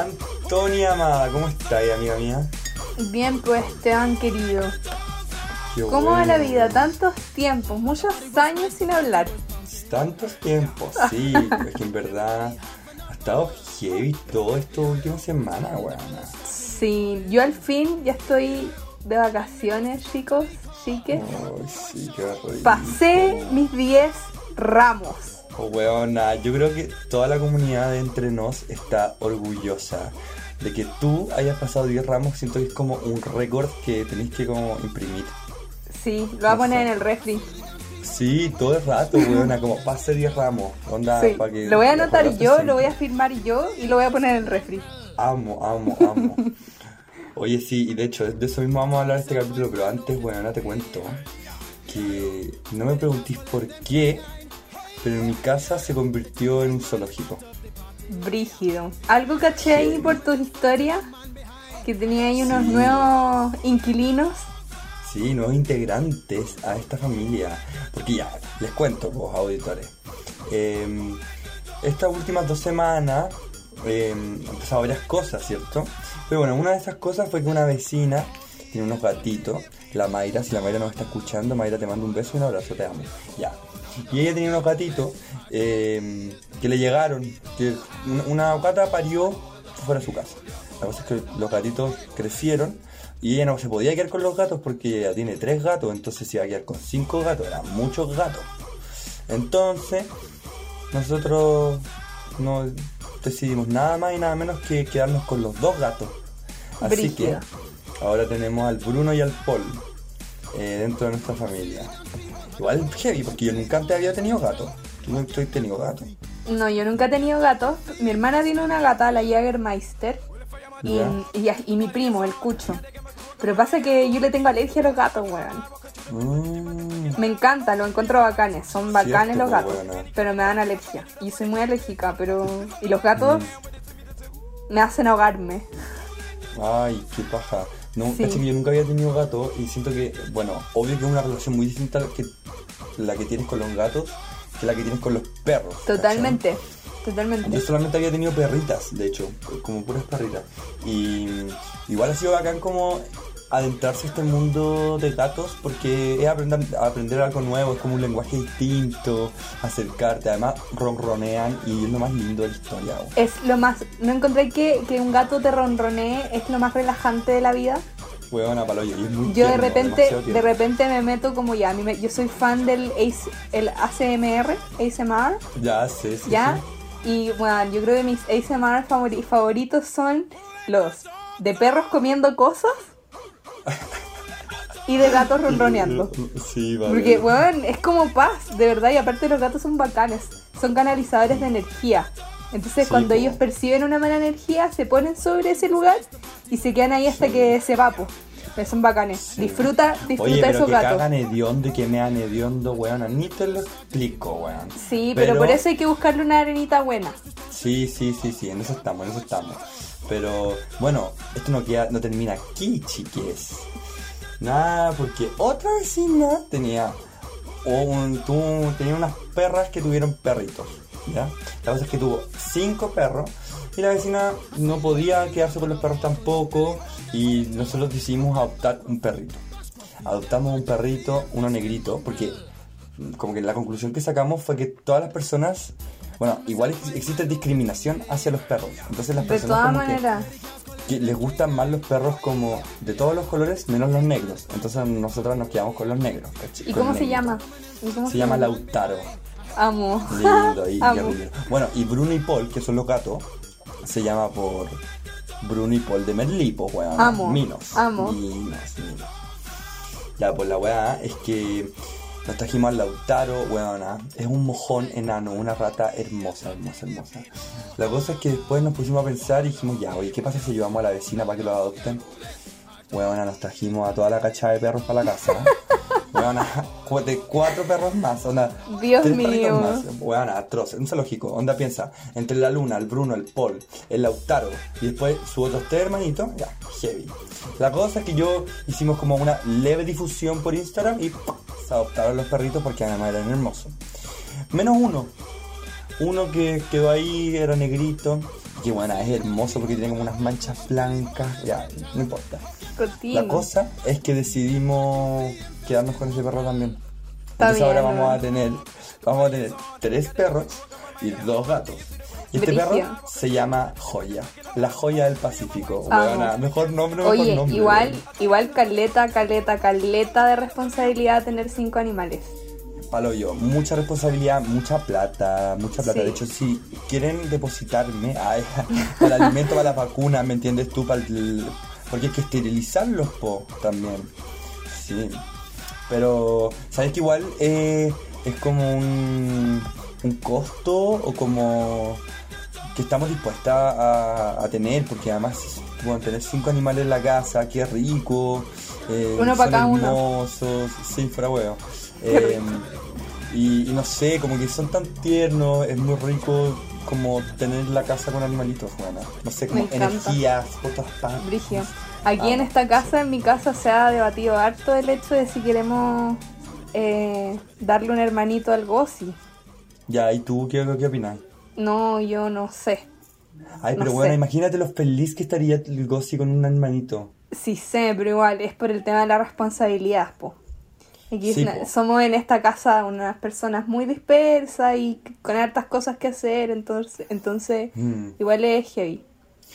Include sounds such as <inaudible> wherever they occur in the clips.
Antonia Amada, ¿cómo estás, amiga mía? Bien, pues, Esteban querido. Qué ¿Cómo va la vida? Tantos tiempos, muchos años sin hablar. Tantos tiempos, sí, <laughs> es que en verdad ha estado heavy todo esto última semana, weón. Sí, yo al fin ya estoy de vacaciones, chicos, chiques. Ay, sí, qué. Pasé mis 10 ramos. Oh, weona, yo creo que toda la comunidad de Entre Nos está orgullosa de que tú hayas pasado 10 ramos. Siento que es como un récord que tenés que como imprimir. Sí, lo voy a poner en el refri. Sí, todo el rato, weona, como pase 10 ramos. Onda, Sí, que lo voy a anotar yo, lo voy a firmar yo y lo voy a poner en el refri. Amo, amo, amo. Oye, sí, y de hecho, de eso mismo vamos a hablar este capítulo, pero antes, bueno, te cuento que no me preguntéis por qué, pero en mi casa se convirtió en un zoológico. Brígido. ¿Algo caché ahí por tus historias? Que tenía ahí unos Sí. nuevos inquilinos. Sí, nuevos integrantes a esta familia. Porque ya, les cuento, vos auditores. Eh, estas últimas dos semanas eh, han pasado varias cosas, ¿cierto? Pero bueno, una de esas cosas fue que una vecina tiene unos gatitos, la Mayra, si la Mayra nos está escuchando, Mayra te mando un beso y un abrazo, te amo. Ya. Y ella tenía unos gatitos eh, que le llegaron, que una, gata parió fuera de su casa. La cosa es que los gatitos crecieron y ella no se podía quedar con los gatos porque ella tiene tres gatos, entonces se iba a quedar con cinco gatos, eran muchos gatos. Entonces, nosotros no decidimos nada más y nada menos que quedarnos con los dos gatos. Así Brígido. que ahora tenemos al Bruno y al Paul eh, dentro de nuestra familia. Igual heavy, porque yo nunca antes había tenido gato. Tú nunca has tenido gato. No, yo nunca he tenido gatos. Mi hermana tiene una gata, la Jägermeister. Y, y, y mi primo, el Cucho. Pero pasa que yo le tengo alergia a los gatos, weón. Mm, Me encanta, los encuentro bacanes. Son bacanes Cierto, los gatos. pues, weona. Pero me dan alergia. Y soy muy alérgica, pero... Y los gatos me hacen ahogarme. Ay, qué paja. No, Sí. que yo nunca había tenido gato y siento que, bueno, obvio que es una relación muy distinta que, la que tienes con los gatos que la que tienes con los perros. ¿cachai? Totalmente. Yo Totalmente. solamente había tenido perritas, de hecho, como puras perritas. Y igual ha sido bacán como adentrarse a este mundo de gatos porque es aprender, aprender algo nuevo, es como un lenguaje distinto, acercarte, además ronronean y es lo más lindo de la historia. Es lo más... ¿No encontré que, que un gato te ronronee es lo más relajante de la vida? Huevona paloyo, y es muy Yo de repente, de repente me meto como ya, me- yo soy fan del AS el ACMR, ASMR, Ya, sí, sí. ¿ya? sí. Y bueno, yo creo que mis ASMR favori- favoritos son los de perros comiendo cosas y de gatos ronroneando. Sí, vale. Porque, weón, es como paz, de verdad, y aparte los gatos son bacanes, son canalizadores de energía. Entonces Sí, cuando po. ellos perciben una mala energía, se ponen sobre ese lugar y se quedan ahí hasta que se va, po. Pero Son bacanes. Disfruta, disfruta Oye, pero esos que gatos. cagan hediondo y que mean hediondo, weón. Ni te lo explico, weón. Sí, pero, por eso hay que buscarle una arenita buena. Sí, sí, sí, sí, en eso estamos, en eso estamos. Pero, bueno, esto no, queda, no termina aquí, chiques. Nada, porque otra vecina tenía, un, tuvo- tenía unas perras que tuvieron perritos, ¿ya? La cosa es que tuvo cinco perros y la vecina no podía quedarse con los perros tampoco y nosotros decidimos adoptar un perrito. Adoptamos un perrito, uno negrito, porque como que la conclusión que sacamos fue que todas las personas, bueno, igual ex- existe discriminación hacia los perros. Entonces las De personas todas como que- maneras. que les gustan más los perros como de todos los colores menos los negros. Entonces nosotros nos quedamos con los negros. ¿Y cómo se llama? ¿Y cómo Se llama Lautaro. Amo. Lindo y, <laughs> Amo. Bueno, y Bruno y Paul, que son los gatos, se llama por Bruno y Paul de Merlipo, weón. Amo, Minos. amo. Minos, minos. Ya, pues la weá es que nos trajimos al Lautaro, weona. Es un mojón enano, una rata hermosa, hermosa, hermosa. La cosa es que después nos pusimos a pensar y dijimos, ya, oye, ¿qué pasa si llevamos a la vecina para que lo adopten? Weona, nos trajimos a toda la cachada de perros para la casa. <laughs> Weona, de cuatro perros más, onda. Dios tres mío. más. Weona, atroz, un zoológico. Onda piensa, entre la luna, el Bruno, el Paul, el Lautaro y después sus otros tres hermanitos, ya, heavy. La cosa es que yo hicimos como una leve difusión por Instagram y ¡pum! se adoptaron los perritos porque además eran hermosos. Menos uno. Uno que quedó ahí, era negrito. Que bueno, es hermoso porque tiene como unas manchas blancas. Ya, no importa. Cortino. La cosa es que decidimos quedarnos con ese perro también. Está Entonces ahora vamos ¿no? a tener, vamos a tener tres perros y dos gatos. Y este perro se llama Joya, la joya del Pacífico. Weona, mejor nombre, mejor Oye, nombre. igual, igual caleta, caleta, caleta de responsabilidad tener cinco animales. Palo yo, mucha responsabilidad, mucha plata, mucha plata. Sí. De hecho, si quieren depositarme ay, <laughs> para el alimento, para las vacunas, ¿me entiendes tú? Para el- porque hay que esterilizarlos, po, también. Sí. Pero, ¿sabes que igual eh, es como un, un costo o como que estamos dispuestas a, a tener? Porque además, bueno, tener cinco animales en la casa, qué rico. eh, Uno pa' son cada uno. hermosos, sí, fuera huevo. Eh. Y, y no sé, como que son tan tiernos, es muy rico como tener la casa con animalitos, bueno. No sé, como energías por todas partes. Brigio. Aquí en esta casa, en mi casa, se ha debatido harto el hecho de si queremos eh, darle un hermanito al Gossi. Ya, ¿y tú qué, qué opinas? No, yo no sé. Ay, pero No bueno, sé. imagínate lo feliz que estaría el Gossi con un hermanito. Sí sé, pero igual es por el tema de la responsabilidad, po. Aquí Sí, es una- po. somos en esta casa unas personas muy dispersas y con hartas cosas que hacer, entonces, entonces Mm. igual es heavy.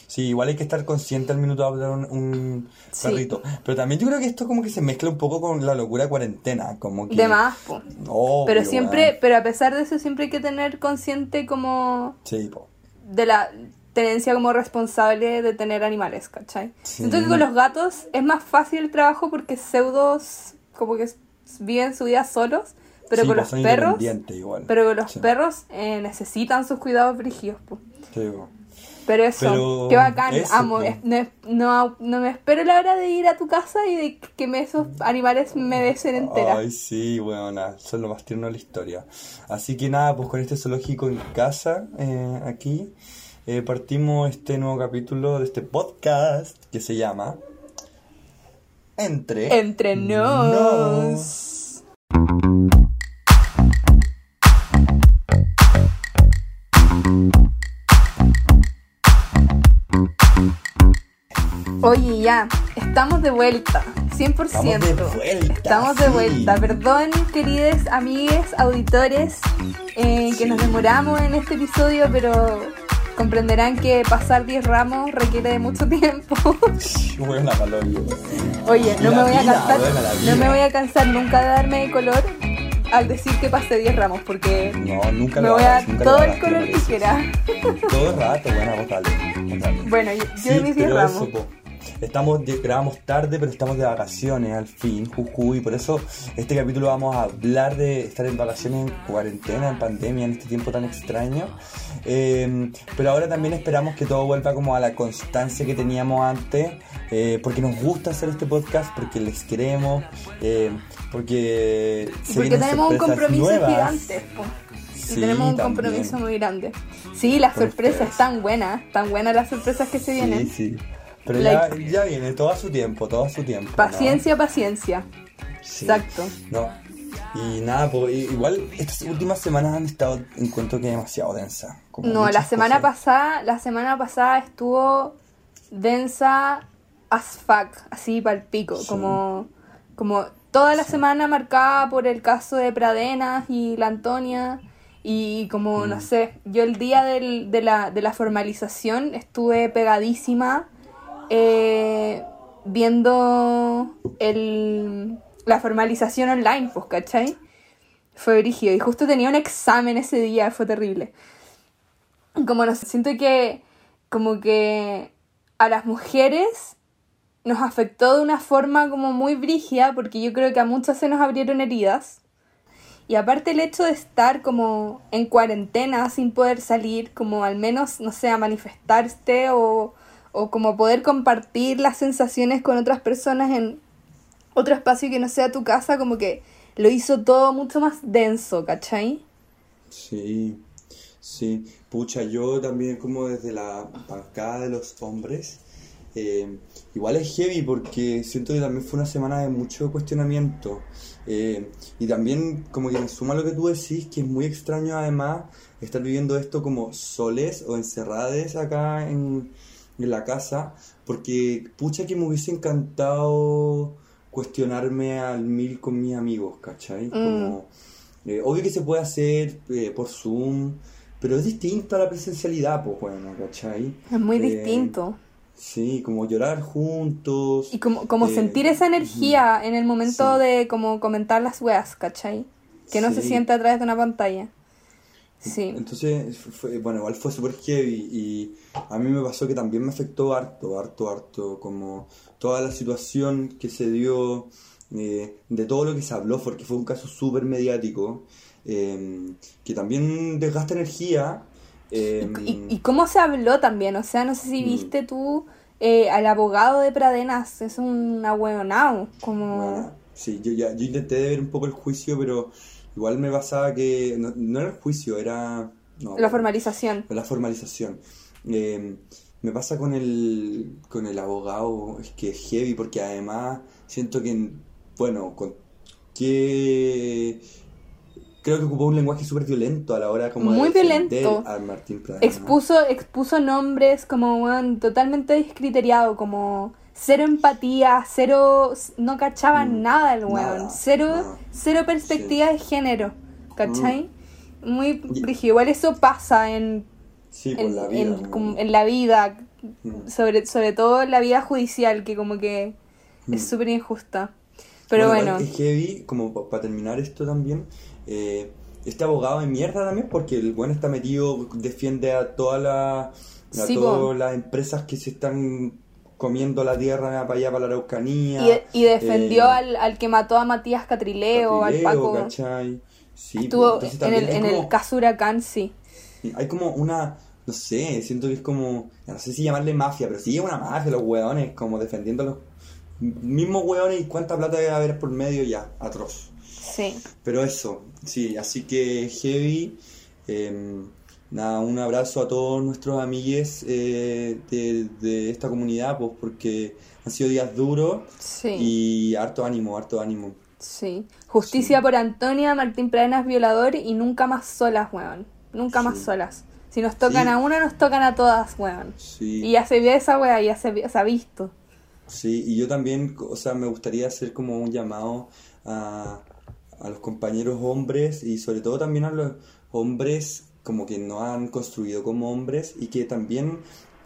Sí, igual hay que estar consciente al minuto de hablar un, un Sí. perrito. Pero también yo creo que esto como que se mezcla un poco con la locura de cuarentena, como que... De más, po. Obvio, Pero siempre, pero a pesar de eso siempre hay que tener consciente como Sí, po. de la tenencia como responsable de tener animales, ¿cachai? Sí. Siento que con los gatos es más fácil el trabajo porque pseudos como que viven su vida solos, pero Sí, con po, los perros, igual. pero con los Sí. perros eh, necesitan sus cuidados brígidos, po. Sí, po. Pero eso, Pero qué bacán, eso, amo. No, no, no me espero la hora de ir a tu casa y de que me, esos animales me besen entera. Ay, sí, bueno, son lo más tierno de la historia. Así que nada, pues con este zoológico en casa, eh, aquí, eh, partimos este nuevo capítulo de este podcast que se llama Entre... Entre nos. Oye, ya, estamos de vuelta, 100%. Estamos de vuelta, Estamos de vuelta. Perdón, queridos amigues, auditores, eh, que Sí. nos demoramos en este episodio, pero comprenderán que pasar 10 ramos requiere de mucho tiempo. <laughs> Oye, no me voy a cansar, no me voy a cansar nunca de darme de color al decir que pasé 10 ramos, porque No, nunca me lo voy a dar todo el color lo que quiera. Todo el rato, bueno, vos dale. Bueno, yo, mis 10 pero ramos. Estamos grabamos tarde, pero estamos de vacaciones al fin, jujuy. Por eso este capítulo vamos a hablar de estar en vacaciones, en cuarentena, en pandemia, en este tiempo tan extraño. Eh, pero ahora también esperamos que todo vuelva como a la constancia que teníamos antes, eh, porque nos gusta hacer este podcast, porque les queremos, eh, porque se porque tenemos un compromiso nuevas. gigante. po. Y Sí, tenemos un también. compromiso muy grande. Sí, las sorpresas están buenas, tan buenas las sorpresas que se vienen. Sí, sí. Pero ya, ya viene, todo a su tiempo, todo a su tiempo. ¿no? Paciencia, paciencia. Sí. Exacto. No. Y nada, pues igual estas últimas semanas han estado, encuentro que demasiado densa. como No, la semana cosas. pasada, la semana pasada estuvo densa as fuck, así para el pico, Sí. como, como toda la semana marcada por el caso de Pradenas y la Antonia y como, Mm. no sé, yo el día del- de, la, de la formalización estuve pegadísima eh, viendo el, la formalización online, pues, ¿cachai? Fue brígido. Y justo tenía un examen ese día, fue terrible. Como no sé, siento que como que a las mujeres nos afectó de una forma como muy brígida porque yo creo que a muchas se nos abrieron heridas. Y aparte el hecho de estar como en cuarentena sin poder salir como al menos no sé a manifestarte o, o como poder compartir las sensaciones con otras personas en otro espacio que no sea tu casa como que lo hizo todo mucho más denso, ¿cachai? Sí, sí. Pucha, yo también como desde la bancada de los hombres, eh, igual es heavy porque siento que también fue una semana de mucho cuestionamiento. Eh, y también como que me suma lo que tú decís, que es muy extraño además estar viviendo esto como soles o encerrades acá en, en la casa, porque pucha que me hubiese encantado cuestionarme al mil con mis amigos, ¿cachai? Como, eh, obvio que se puede hacer eh, por Zoom, pero es distinto a la presencialidad, pues bueno, ¿cachai? Es muy Eh, distinto. Sí, como llorar juntos. Y como, como sentir esa energía en el momento Sí. de como comentar las weas, ¿cachai? Que no se siente a través de una pantalla. Sí. Entonces, fue- bueno, igual fue súper heavy y a mí me pasó que también me afectó harto, harto, harto, como toda la situación que se dio, eh, de todo lo que se habló, porque fue un caso súper mediático, eh, que también desgasta energía. eh, Y, y cómo se habló también, o sea, no sé si Mm. viste tú eh, al abogado de Pradenas, es un ahueonao, como... Bueno, sí, yo, ya, yo intenté ver un poco el juicio, pero igual me pasaba que no, no era el juicio, era... no, La formalización. la formalización. Eh, me pasa con el, con el abogado, es que es heavy, porque además siento que, bueno, con que creo que ocupó un lenguaje súper violento a la hora como Muy de violento. a Martín Pradena. Expuso, expuso nombres como weón, totalmente descriteriado, como cero empatía, cero, no cachaba Mm, nada el weón, cero, nada. cero perspectiva de género, ¿cachai? Muy Y- brígido. Igual eso pasa en, Sí, en, la vida. en- como en la vida, Mm. sobre, sobre todo en la vida judicial, que como que es Mm. súper injusta. Pero igual bueno, es heavy, como para terminar esto también, eh, este abogado de mierda también, porque el buen está metido, defiende a todas las a Sí, po. todas las empresas que se están comiendo la tierra para allá, para la Araucanía. y, y defendió eh, al, al que mató a Matías Catrileo, al Catrileo, Paco. ¿cachai? Sí, Estuvo pues, entonces en el, en el caso Huracán, sí. Hay como una, no sé, siento que es como, no sé si llamarle mafia, pero sí es una mafia, los hueones, como defendiendo a los mismos hueones y cuánta plata debe haber por medio ya, atroz. Sí. Pero eso, sí, así que heavy. eh, nada, un abrazo a todos nuestros amigues eh, de, de esta comunidad, pues porque han sido días duros Sí. y harto ánimo, harto ánimo. Sí. Justicia por Antonia, Martín Pradenas violador y nunca más solas, weón. Nunca más Sí. solas. Si nos tocan a una, nos tocan a todas, weón. Y ya se ve esa weá, ya se, se ha visto. Sí, y yo también, o sea, me gustaría hacer como un llamado a, a los compañeros hombres y sobre todo también a los hombres como que no han construido como hombres y que también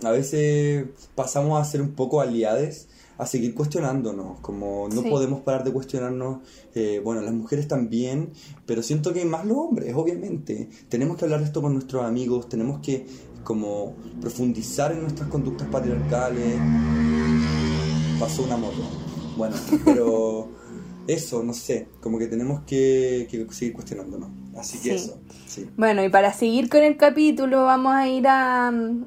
a veces pasamos a ser un poco aliades a seguir cuestionándonos, como no Sí. podemos parar de cuestionarnos, eh, bueno, las mujeres también, pero siento que más los hombres, obviamente. Tenemos que hablar de esto con nuestros amigos, tenemos que como profundizar en nuestras conductas patriarcales. Pasó una moto. Bueno, pero <laughs> eso, no sé, como que tenemos que, que seguir cuestionándonos. Así que Sí. eso, sí. Bueno, y para seguir con el capítulo, vamos a ir a. mm,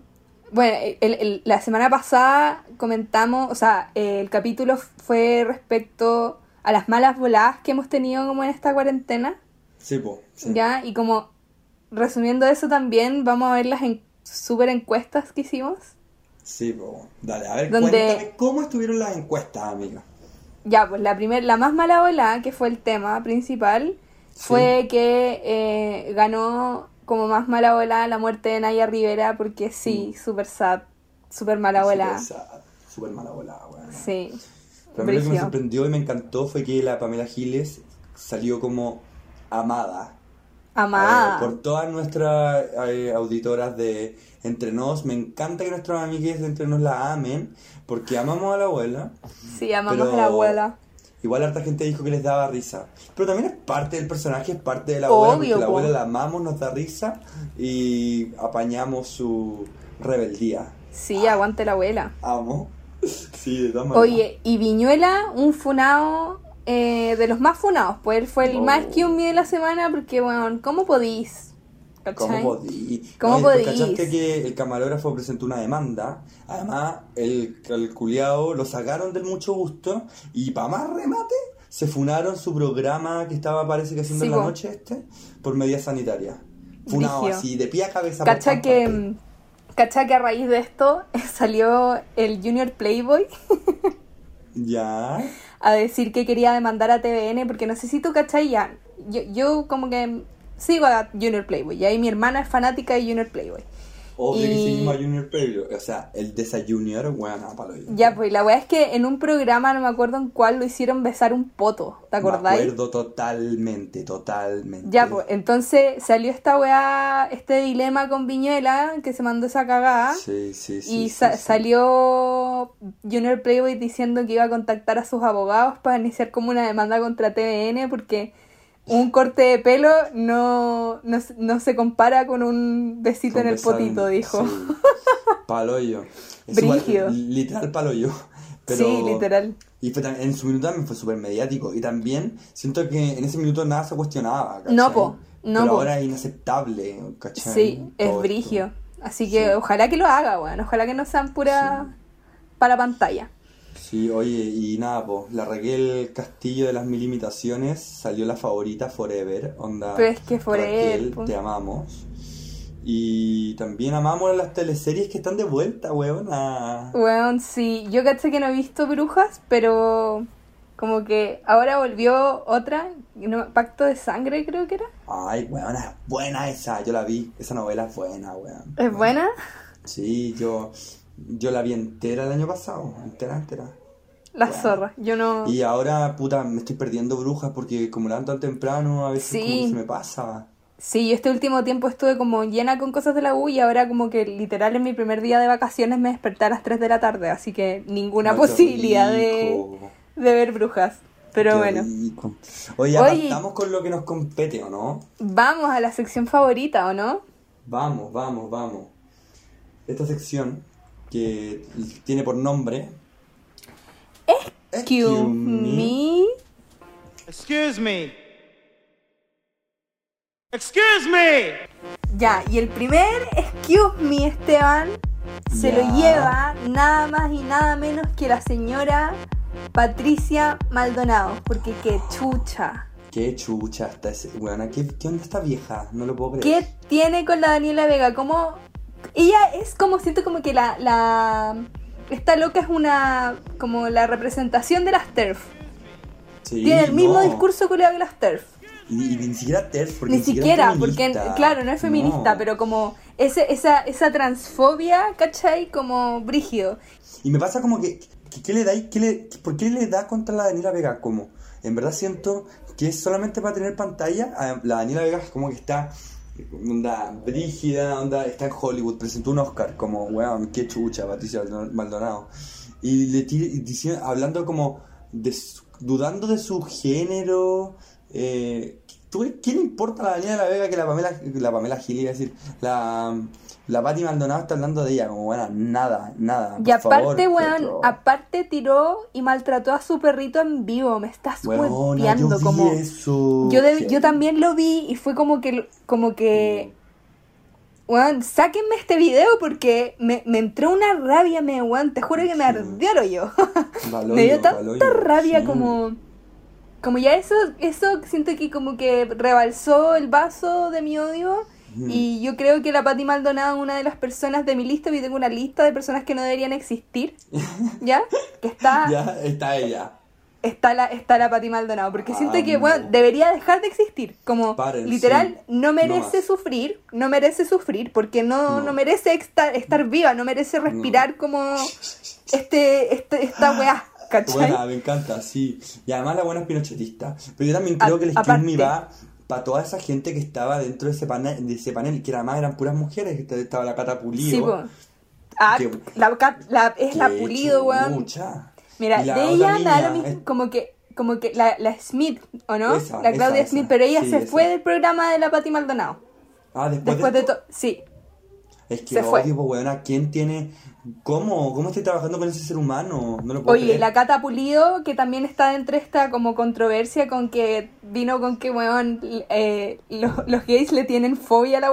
Bueno, el- el- la semana pasada comentamos, o sea, eh, el capítulo fue respecto a las malas voladas que hemos tenido como en esta cuarentena. Sí, po, sí. ¿Ya? Y como resumiendo eso también, vamos a ver las en- super encuestas que hicimos. Sí, po. Dale, a ver, Donde- cuéntame cómo estuvieron las encuestas, amiga. Ya, pues la primer, la más mala volada, que fue el tema principal, fue que eh, ganó como más mala volada la muerte de Naya Rivera, porque sí, super sad, super mala volada. Súper sad, Súper mala volada, weón. Sí. Pero a mí lo que me sorprendió y me encantó fue que la Pamela Giles salió como amada. Amada. Eh, por todas nuestras eh, auditoras de Entre Nos. Me encanta que nuestros amigues de Entre Nos la amen, porque amamos a la abuela. Sí, amamos pero a la abuela. Igual harta gente dijo que les daba risa. Pero también es parte del personaje, es parte de la abuela, Obvio, porque la po. abuela la amamos, nos da risa y apañamos su rebeldía. Sí, aguante la abuela. Amo. Sí, de todas maneras. Oye, y Viñuela, un funado eh, de los más funados, pues él fue el Oh. más que un de la semana, porque, bueno, ¿cómo podís? ¿Cómo podí? ¿Cómo después? ¿Cachaste que el camarógrafo presentó una demanda? Además, el, el culiao lo sacaron del mucho gusto y para más remate, se funaron su programa que estaba, parece que haciendo Sí, en la noche este, por medidas sanitarias. Funado así, de pie a cabeza. Cacha que, ¿Cachai que a raíz de esto <laughs> salió el Junior Playboy <laughs> Ya. a decir que quería demandar a TVN? Porque no sé si tú, ¿cachai? Ya, yo, yo como que sigo a Junior Playboy, y ahí mi hermana es fanática de Junior Playboy. Obvio que seguimos a Junior Previo. O sea, el de esa Junior, bueno, palo yo. Ya, pues la weá es que en un programa, no me acuerdo en cuál, lo hicieron besar un poto, ¿te Me acordáis? acuerdo totalmente, totalmente. Ya, pues entonces salió esta weá, este dilema con Viñuela, que se mandó esa cagada. Sí, sí, sí. Y sí, sa- sí. salió Junior Playboy diciendo que iba a contactar a sus abogados para iniciar como una demanda contra TVN porque un corte de pelo no, no, se- no se compara con un besito en el potito, dijo. Sí. <laughs> Paloyo. Igual, Brígido. literal paloyo. Pero... Sí, literal. Y fue en su minuto también fue súper mediático. Y también siento que en ese minuto nada se cuestionaba. ¿cachai? No, po, no, Pero po. ahora es inaceptable. ¿cachai? Sí, Todo es esto. brigio. Así que Sí. ojalá que lo haga, weón. Ojalá que no sean pura para pantalla. Sí, oye, y nada, pues, la Raquel Castillo de las mil imitaciones salió la favorita Forever, onda. Pero es que Forever, Raquel, po. te amamos. Y también amamos las teleseries que están de vuelta, weón. Weón, sí. Yo caché que no he visto brujas, pero como que ahora volvió otra, Pacto de Sangre creo que era. Ay, weón, es buena esa, yo la vi. Esa novela es buena, weón. ¿Es buena? Sí, yo, yo la vi entera el año pasado, entera, entera. La Bueno. zorra. Yo no... Y ahora, puta, me estoy perdiendo brujas porque como la dan tan temprano, a veces Sí. como se me pasa. Sí, yo este último tiempo estuve como llena con cosas de la U y ahora como que literal en mi primer día de vacaciones me desperté a las 3 de la tarde, así que ninguna Ay, posibilidad de, de ver brujas. Pero Qué bueno, rico. Oye, Oye. partamos con lo que nos compete, ¿o no? vamos a la sección favorita, ¿o no? Vamos, vamos, vamos. Esta sección que tiene por nombre. Excuse me. Excuse me. Excuse me. Ya, y el primer excuse me, Esteban, se Ya. lo lleva nada más y nada menos que la señora Patricia Maldonado, porque qué chucha. Qué chucha está ese. Bueno, ¿qué, ¿qué onda esta vieja? No lo puedo creer. ¿Qué tiene con la Daniela Vega? Como ella es como siento como que la la esta loca es una como la representación de las TERF. Sí, Tiene el mismo no. discurso culiado que las TERF. Y, y ni siquiera TERF, porque Ni siquiera, es porque claro, no es feminista, No. pero como ese, esa, esa transfobia, ¿cachai? Como brígido. Y me pasa como que, que- ¿qué le da y qué le, ¿por qué le da contra la Daniela Vega? Como, en verdad siento que es solamente para tener pantalla. Ah, La Daniela Vega es como que está, onda, brígida, onda, está en Hollywood, presentó un Oscar, como, weón, qué chucha, Patricia Maldonado. Y le tira- y dici- hablando como, de dudando de su género, eh, ¿tú- ¿qué le importa la Daniela Vega que la Pamela, la Pamela Gil, iba a decir, la... La Pati Maldonado está hablando de ella, como bueno, nada, nada. Y por favor, aparte, weón, aparte tiró y maltrató a su perrito en vivo. Me estás yo vi como. eso. Yo, de- yo también lo vi y fue como que, como que, weón, sáquenme este video porque me, me entró una rabia, me, weón, te juro que me ardió. Baloyo, <laughs> me dio tanta rabia sí. como, como ya eso, eso siento que como que rebalsó el vaso de mi odio. Y yo creo que la Pati Maldonado es una de las personas de mi lista, y tengo una lista de personas que no deberían existir, <laughs> ¿ya? Que está, Ya está ella. está la, está la Pati Maldonado, porque siento que, bueno, debería dejar de existir. Como, Paren, literal, sí. no merece sufrir, no merece sufrir, porque no, No. no merece estar, estar viva, no merece respirar como <laughs> este, este, esta weá, ¿cachai? Buena, me encanta, sí. Y además la buena es pinochetista. Pero yo también creo A- que el aparte. va para toda esa gente que estaba dentro de ese panel, de ese panel que además eran puras mujeres. que Estaba la Cata Pulido. Sí. Ah, Que- la, la- es la pulido, weón. chucha. Mira, de ella nada lo mismo, como que, como que la, la Smith, ¿o no? Esa, la Claudia esa, Smith, esa. pero ella Sí, se fue del programa de la Pati Maldonado. Ah, después, Después de, todo, sí. Es que odio, pues, weona, ¿quién tiene... ¿Cómo? ¿Cómo estoy trabajando con ese ser humano? No lo puedo Oye, creer. la Cata Pulido, que también está dentro de esta como controversia con que vino con que, weón, eh, los, los gays le tienen fobia a la.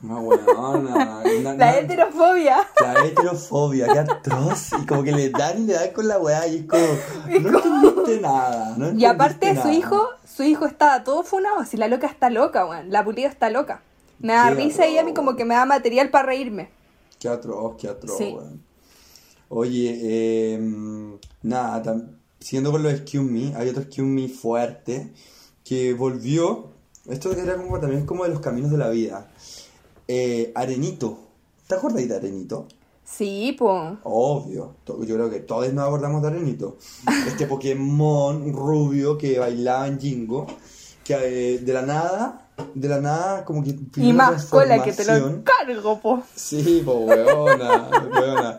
No, weona. La na- na- heterofobia. La heterofobia, qué atroz. Y como que le dan y le dan con la weá y es como, <laughs> no entendiste nada. No Y aparte, su hijo, su hijo estaba todo funado, si la loca está loca, weón. La Pulido está loca. Me da Qué risa y a mí como que me da material para reírme. Qué atroz, qué atroz, Sí. weón. Oye, eh, nada, siguiendo con lo de Excuse Me, hay otro Excuse Me fuerte que volvió. Esto era como también como de los caminos de la vida. Eh, Arenito. ¿Te acuerdas de Arenito? Sí, po. Obvio, yo creo que todos nos acordamos de Arenito. Este <laughs> Pokémon rubio que bailaba en Jingo, que eh, de la nada, de la nada como que... Y más cola que te lo encargo, po. Sí, pues weona, weona.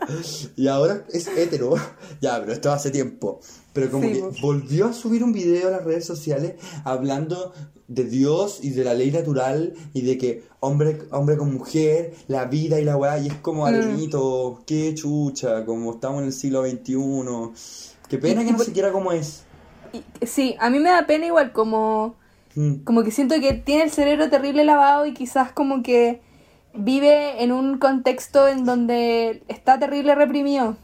Y ahora es hetero. <laughs> Ya, pero esto hace tiempo. Pero como Sí, que po. volvió a subir un video a las redes sociales hablando de Dios y de la ley natural y de que hombre, hombre con mujer, la vida y la weá, y es como Mm. arenito, qué chucha, como estamos en el siglo XXI. Qué pena que no siquiera como es. Y- sí, a mí me da pena igual como... Mm. Como que siento que tiene el cerebro terrible lavado y quizás como que vive en un contexto en donde está terrible reprimido.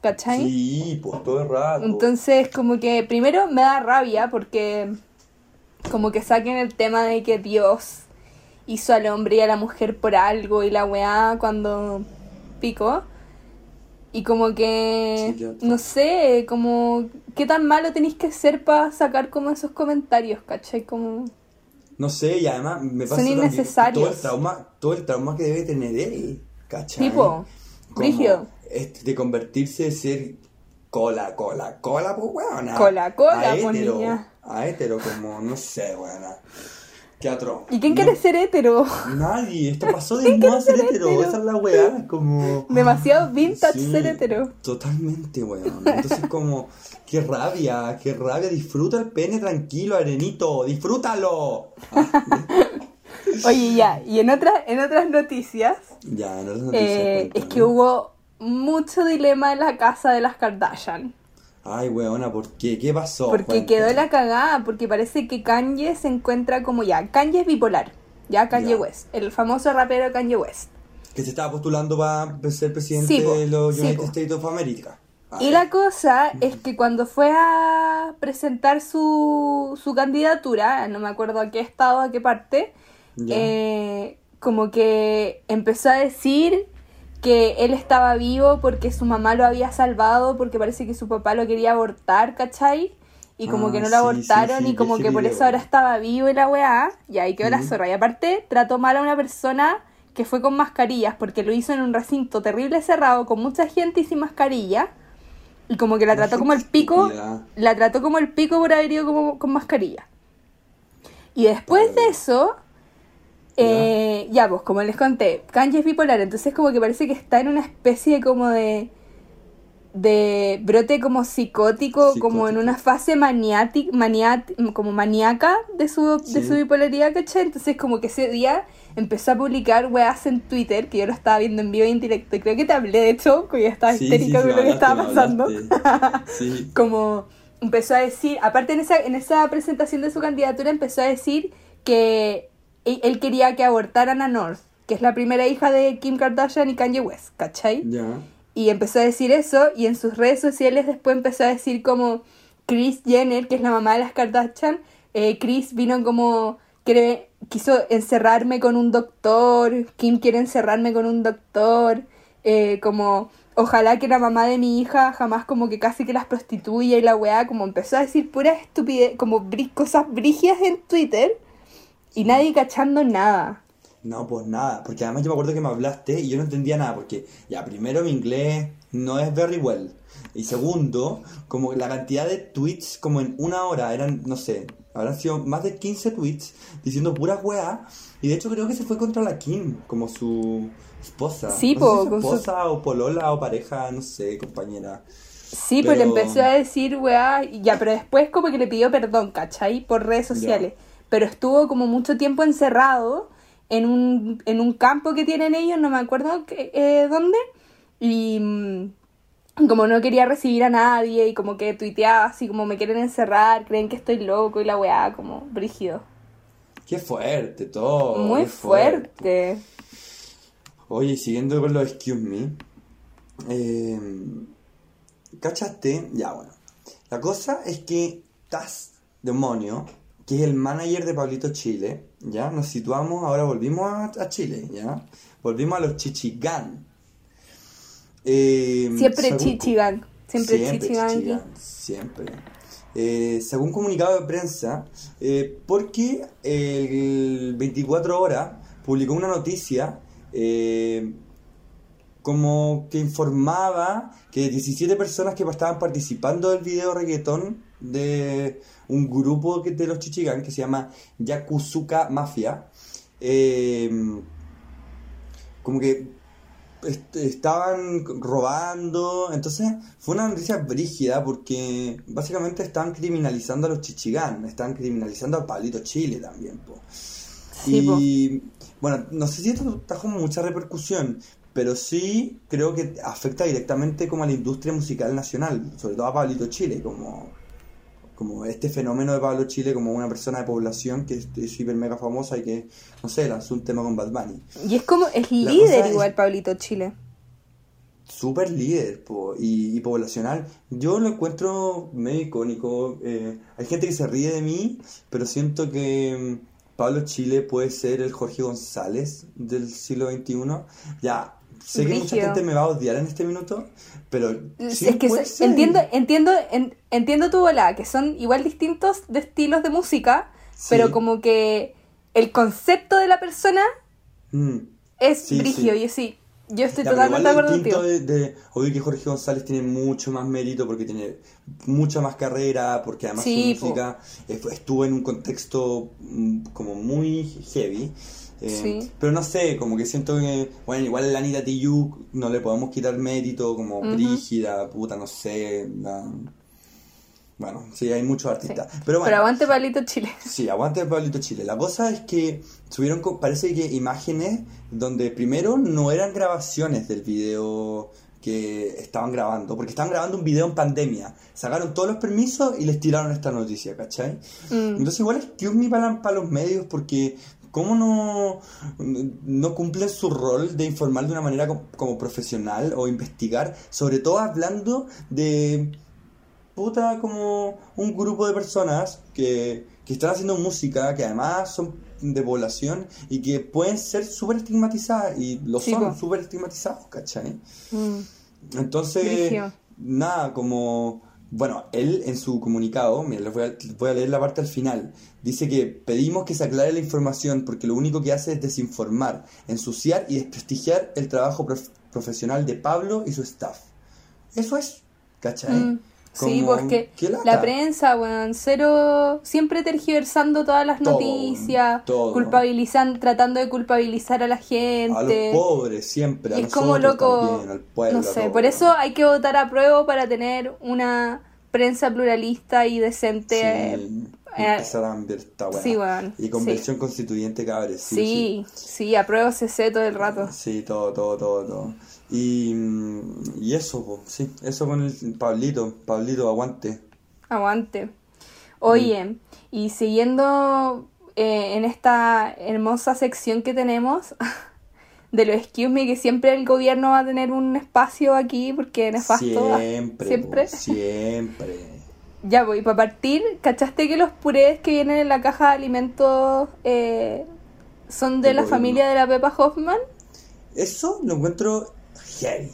¿Cachai? Sí, pues todo el rato. Entonces, como que primero me da rabia porque como que saquen el tema de que Dios hizo al hombre y a la mujer por algo y la weá cuando pico. Y como que, Sí, no sé, como, ¿qué tan malo tenéis que ser para sacar como esos comentarios, cachai? Como, No sé, y además me pasa Son innecesarios. todo el trauma, todo el trauma que debe tener él, ¿cachai? Tipo, Como brígido. este, de convertirse de ser cola, cola, cola, pues weona. Cola, cola, a pues, hétero. A hétero, como, no sé, weona. Teatro. ¿y quién No- <laughs> quiere ser hetero? Nadie, esto pasó de moda ser hetero, hetero? esa es la weá, como... Demasiado vintage Sí, ser hetero. Totalmente, weón. Entonces, como, qué rabia, qué rabia. Disfruta el pene tranquilo, arenito. ¡Disfrútalo! <laughs> Oye, ya, y en otras, en otras noticias, Ya, no es noticia. eh, es que hubo mucho dilema en la casa de las Kardashian. Ay, weona, ¿por qué? ¿Qué pasó? Porque quedó la cagada, porque parece que Kanye se encuentra como ya. Kanye es bipolar, ya Kanye Ya. West, el famoso rapero Kanye West. Que se estaba postulando para ser presidente Sí, de los sí, United po. States of America. Ah, Y la cosa es que cuando fue a presentar su, su candidatura, no me acuerdo a qué estado, a qué parte, eh, como que empezó a decir que él estaba vivo porque su mamá lo había salvado, porque parece que su papá lo quería abortar, ¿cachai? Y como Ah, que no sí, lo abortaron sí, sí, y como que por eso ahora estaba vivo y la weá, y ahí quedó la zorra. Y aparte trató mal a una persona que fue con mascarillas, porque lo hizo en un recinto terrible cerrado, con mucha gente y sin mascarilla. Y como que la trató como el pico, la trató como el pico por haber ido como, con mascarilla. Y después de eso, eh, ya pues, como les conté, Kanye es bipolar, entonces como que parece que está en una especie de como de de brote como psicótico, como en una fase maniática, maniat- como maníaca de su, de su bipolaridad, ¿cachai? Entonces como que ese día empezó a publicar weas en Twitter, que yo lo estaba viendo en vivo y en directo, y creo que te hablé de hecho, que yo estaba Sí, histérica sí, con lo que estaba pasando. <laughs> como empezó a decir, aparte en esa, en esa presentación de su candidatura empezó a decir que él, quería que abortaran a North, que es la primera hija de Kim Kardashian y Kanye West, ¿cachai? Ya. Y empezó a decir eso y en sus redes sociales después empezó a decir como Chris Jenner, que es la mamá de las Kardashian, eh, Chris vino como, quiere, quiso encerrarme con un doctor, Kim quiere encerrarme con un doctor, eh, como ojalá que la mamá de mi hija jamás como que casi que las prostituya y la weá, como empezó a decir pura estupidez, como cosas brigias en Twitter y nadie cachando nada. No, pues nada, porque además yo me acuerdo que me hablaste y yo no entendía nada, porque ya, primero mi inglés no es very well, y segundo, como la cantidad de tweets como en una hora eran, no sé, habrán sido más de 15 tweets diciendo puras weas, y de hecho creo que se fue contra la Kim, como su esposa. Sí, no sé po, si con su- esposa o polola o pareja, no sé, compañera. Sí, pero, Pero- empezó a decir, weá, y ya, pero después como que le pidió perdón, ¿cachai? Por redes sociales. Pero estuvo como mucho tiempo encerrado en un, en un campo que tienen ellos, no me acuerdo que, eh, dónde, y mm, como no quería recibir a nadie y como que tuiteaba así como me quieren encerrar, creen que estoy loco y la weá, como brígido. Qué fuerte todo. Muy fuerte. fuerte. Oye, siguiendo con los Excuse Me, eh, ¿cachaste? Ya, bueno. La cosa es que Taz Demonio, que es el manager de Pablito Chile, ¿ya? Nos situamos, ahora volvimos a, a Chile, ¿ya? Volvimos a los Chichigán. eh, Siempre según- Chichigang. Siempre, Siempre. Chichigang, Siempre. Eh, según comunicado de prensa, eh, porque el 24 horas publicó una noticia eh, como que informaba que 17 personas que estaban participando del video reggaetón de un grupo que- de los Chichigan que se llama Yakuzuka Mafia, eh, como que est- estaban robando, entonces fue una noticia brígida porque básicamente estaban criminalizando a los chichigán, estaban criminalizando a Pablito Chile también. po. Sí, po. y bueno, no sé si esto trajo mucha repercusión, pero sí creo que afecta directamente como a la industria musical nacional, sobre todo a Pablito Chile, como, como este fenómeno de Pablo Chile como una persona de población que es, es hiper mega famosa y que, no sé, lanzó un tema con Bad Bunny. Y es como, es La líder igual es- Pablito Chile. super líder po, y, y poblacional. Yo lo encuentro medio icónico. eh, hay gente que se ríe de mí, pero siento que mm, Pablo Chile puede ser el Jorge González del siglo XXI. Ya, sé que mucha gente me va a odiar en este minuto, pero sí es que se- entiendo, entiendo, en- entiendo tu bola, que son igual distintos de estilos de música, Sí. pero como que el concepto de la persona Mm. es Sí, brígido, sí. y sí, yo estoy Ya, totalmente de igual acuerdo distinto contigo. de, de- obvio que Jorge González tiene mucho más mérito porque tiene mucha más carrera, porque además su música estuvo en un contexto mm, como muy heavy. Eh, Sí. Pero no sé, como que siento que, bueno, igual la Anita Tijoux no le podemos quitar mérito, como Ujú. brígida, puta, no sé. la- Bueno, sí, hay muchos Sí. artistas. Pero bueno, Pero aguante Pablito Chile. <laughs> Sí, aguante Pablito Chile. La cosa es que subieron, parece que imágenes donde primero no eran grabaciones del video que estaban grabando, porque estaban grabando un video en pandemia. Sacaron todos los permisos y les tiraron esta noticia, ¿cachai? Mm. Entonces igual excuse me para, para los medios porque ¿cómo no, no cumplen su rol de informar de una manera co- como profesional o investigar? Sobre todo hablando de puta como un grupo de personas que, que están haciendo música, que además son de población y que pueden ser súper estigmatizadas y lo Sí, son súper estigmatizados, ¿cachai? Mm. Entonces, nada, como, bueno, él en su comunicado, mira, les voy, a, leer la parte al final, dice que pedimos que se aclare la información porque lo único que hace es desinformar, ensuciar y desprestigiar el trabajo prof- profesional de Pablo y su staff. Eso es, ¿cachai? Mm. Sí, Como, porque ¿qué lata? la prensa, weón, cero, siempre tergiversando todas las Todo, noticias, todo. culpabilizan, tratando de culpabilizar a la A los gente. pobres siempre, a Y es como loco, también, al pueblo. no sé, por eso hay que votar a prueba para tener una prensa pluralista y decente. Sí, eh, empezar a esta sí, weón, Y conversión constituyente, cabres. sí, Sí, sí, apruebo CC todo el rato. Sí, todo, todo, todo, todo. Y, mm, y eso, po, sí, eso con el Pablito, Pablito, aguante. Aguante. Oye, y siguiendo eh, en esta hermosa sección que tenemos <laughs> de los excuse me, que siempre el gobierno va a tener un espacio aquí porque nefasto. Siempre, Siempre. po, siempre. <laughs> Ya voy, para partir, ¿cachaste que los purés que vienen en la caja de alimentos eh, son de la gobierno. familia de la Pepa Hoffman? Eso lo encuentro heavy.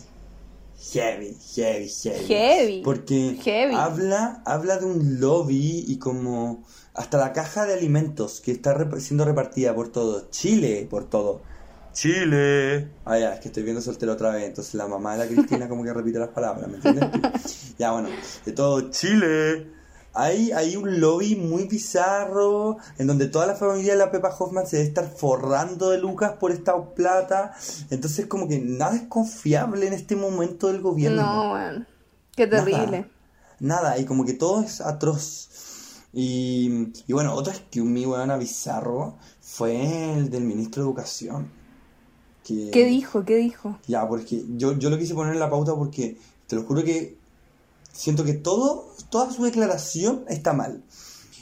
Heavy, heavy, heavy. Heavy. Porque Heavy. habla habla de un lobby y como hasta la caja de alimentos que está rep- siendo repartida por todo Chile, por todo Chile. Ah, ya, es que estoy viendo soltero otra vez, entonces la mamá de la Cristina como que repite las palabras, ¿me entiendes? <laughs> ya, bueno, de todo Chile. Hay, hay un lobby muy bizarro en donde toda la familia de la Pepa Hoffman se debe estar forrando de lucas por esta plata. Entonces como que nada es confiable en este momento del gobierno. No, weón. Qué terrible. Nada, y como que todo es atroz. Y, y bueno, otro es que un mi weón bizarro fue el del ministro de Educación. Que, ¿Qué dijo? ¿Qué dijo? Ya, porque yo, yo lo quise poner en la pauta porque te lo juro que siento que todo, toda su declaración está mal.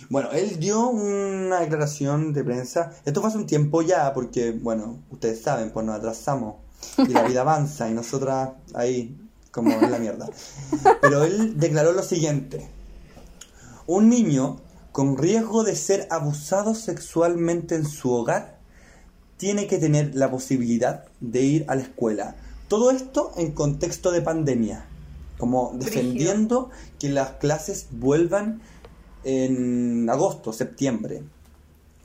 Bueno, él dio una declaración de prensa. Esto fue hace un tiempo ya, porque, bueno, ustedes saben, pues nos atrasamos. Y la vida <laughs> avanza y nosotras ahí, como en la mierda. Pero él declaró lo siguiente. Un niño con riesgo de ser abusado sexualmente en su hogar tiene que tener la posibilidad de ir a la escuela todo esto en contexto de pandemia. Como defendiendo que las clases vuelvan en agosto, septiembre.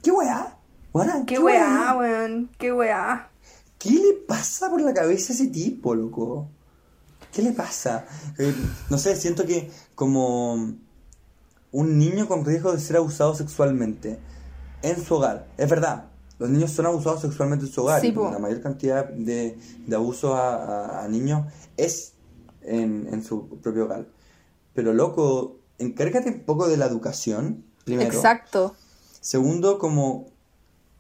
¿Qué weá? Weona, Qué weá, weón. Qué weá. ¿Qué le pasa por la cabeza a ese tipo, loco? ¿Qué le pasa? Eh, no sé, siento que como un niño con riesgo de ser abusado sexualmente en su hogar. Es verdad, los niños son abusados sexualmente en su hogar. Sí, y po. la mayor cantidad de, de abuso a, a- a niños es en, en su propio hogar. Pero loco, encárgate un poco de la educación, primero. Exacto. Segundo, como,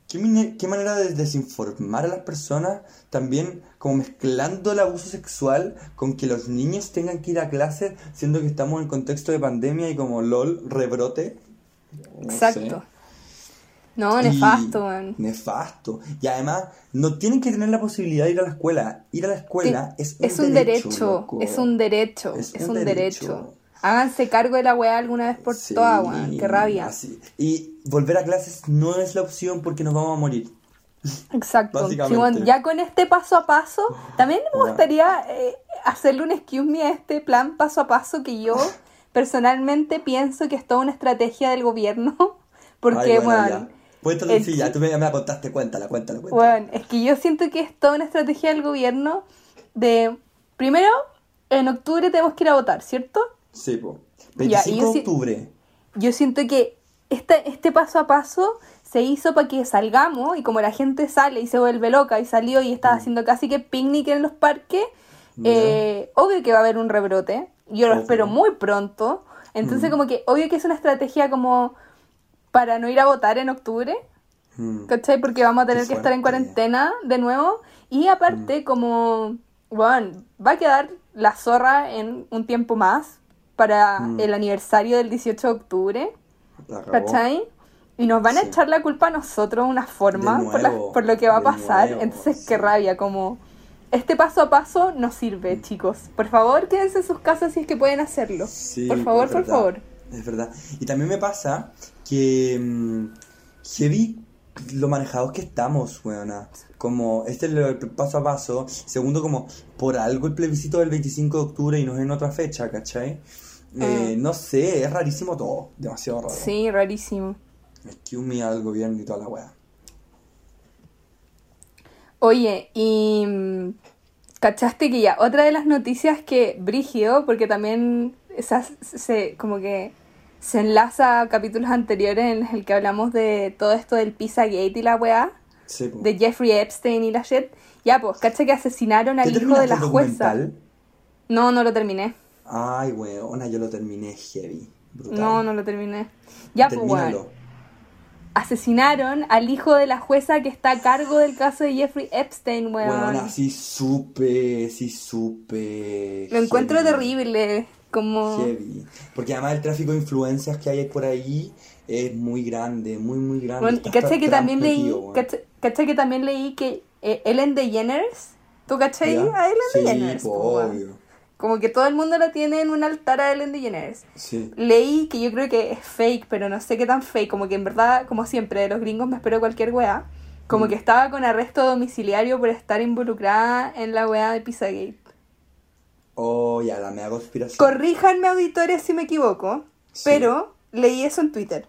¿qué, manera de desinformar a las personas? También como mezclando el abuso sexual con que los niños tengan que ir a clase, siendo que estamos en contexto de pandemia y como LOL, rebrote. No Exacto. sé. No, nefasto, weón. Nefasto. Y además, no tienen que tener la posibilidad de ir a la escuela. Ir a la escuela es un derecho. es un derecho, Es es, un un derecho. derecho. Háganse cargo de la weá alguna vez por Sí, todas, weón. Qué rabia. así. Y volver a clases no es la opción porque nos vamos a morir. Exacto. Bueno, ya con este paso a paso, también me gustaría eh, hacerle un excuse me a este plan paso a paso que yo <laughs> personalmente pienso que es toda una estrategia del gobierno. <laughs> Porque, Ay, bueno, bueno, sí, chi- ya tú me, me la contaste, cuéntala, cuéntala, cuéntala. bueno, es que yo siento que es toda una estrategia del gobierno de, primero, en octubre tenemos que ir a votar, ¿cierto? Sí, po. Ya, 25 y yo de octubre. Yo siento que este, este paso a paso se hizo para que salgamos y como la gente sale y se vuelve loca y salió y estaba haciendo casi que picnic en los parques, Mm. Eh, obvio que va a haber un rebrote. Yo lo Obvio. espero muy pronto. Entonces Mm. como que obvio que es una estrategia como para no ir a votar en octubre. Mm. ¿Cachai? Porque vamos a tener Qué que estar en cuarentena de nuevo. Y aparte, como, bueno, va a quedar la zorra en un tiempo más para Mm. el aniversario del 18 de octubre. ¿Cachai? Y nos van a Sí. echar la culpa a nosotros de una forma De por, la- nuevo, por lo que va a pasar. nuevo, Entonces, sí. qué rabia, como... Este paso a paso no sirve, chicos. Por favor, quédense en sus casas si es que pueden hacerlo. Sí, por favor, por favor. Es verdad. Y también me pasa que mm, heavy lo manejados que estamos, weona. Como, este es el paso a paso. Segundo, como, por algo el plebiscito del 25 de octubre y no es en otra fecha, ¿cachai? Eh, Mm. No sé, es rarísimo todo. Demasiado raro. Sí, rarísimo. Excuse me al gobierno y toda la wea. Oye, y mm, cachaste que ya, otra de las noticias que Brigio, porque también esas se como que se enlaza a capítulos anteriores en el que hablamos de todo esto del Pizzagate y la weá, Sí, de Jeffrey Epstein y la shit. Ya, pues, cacha que asesinaron al ¿Qué hijo de la jueza. documental? No, no lo terminé. Ay, weona, yo lo terminé heavy. Brutal. No, no lo terminé. Ya, pues. Asesinaron al hijo de la jueza que está a cargo del caso de Jeffrey Epstein, weón. Weona, sí supe, sí supe. Lo encuentro terrible. Como. Heavy. Porque además el tráfico de influencias que hay por ahí es muy grande, muy, muy grande. Bueno, y caché que también leí. Caché, caché que también leí que eh, Ellen DeGeneres. ¿Tú cachai ¿Ya? a Ellen Sí, DeGeneres? po, weón? obvio. Como que todo el mundo la tiene en un altar a Ellen DeGeneres. Sí. Leí que yo creo que es fake, pero no sé qué tan fake. Como que en verdad, como siempre, de los gringos me espero cualquier weá. Como Mm. que estaba con arresto domiciliario por estar involucrada en la weá de Pizzagate. Oh, ya, la mega conspiración. Corríjanme, auditores, si me equivoco. Sí. Pero leí eso en Twitter.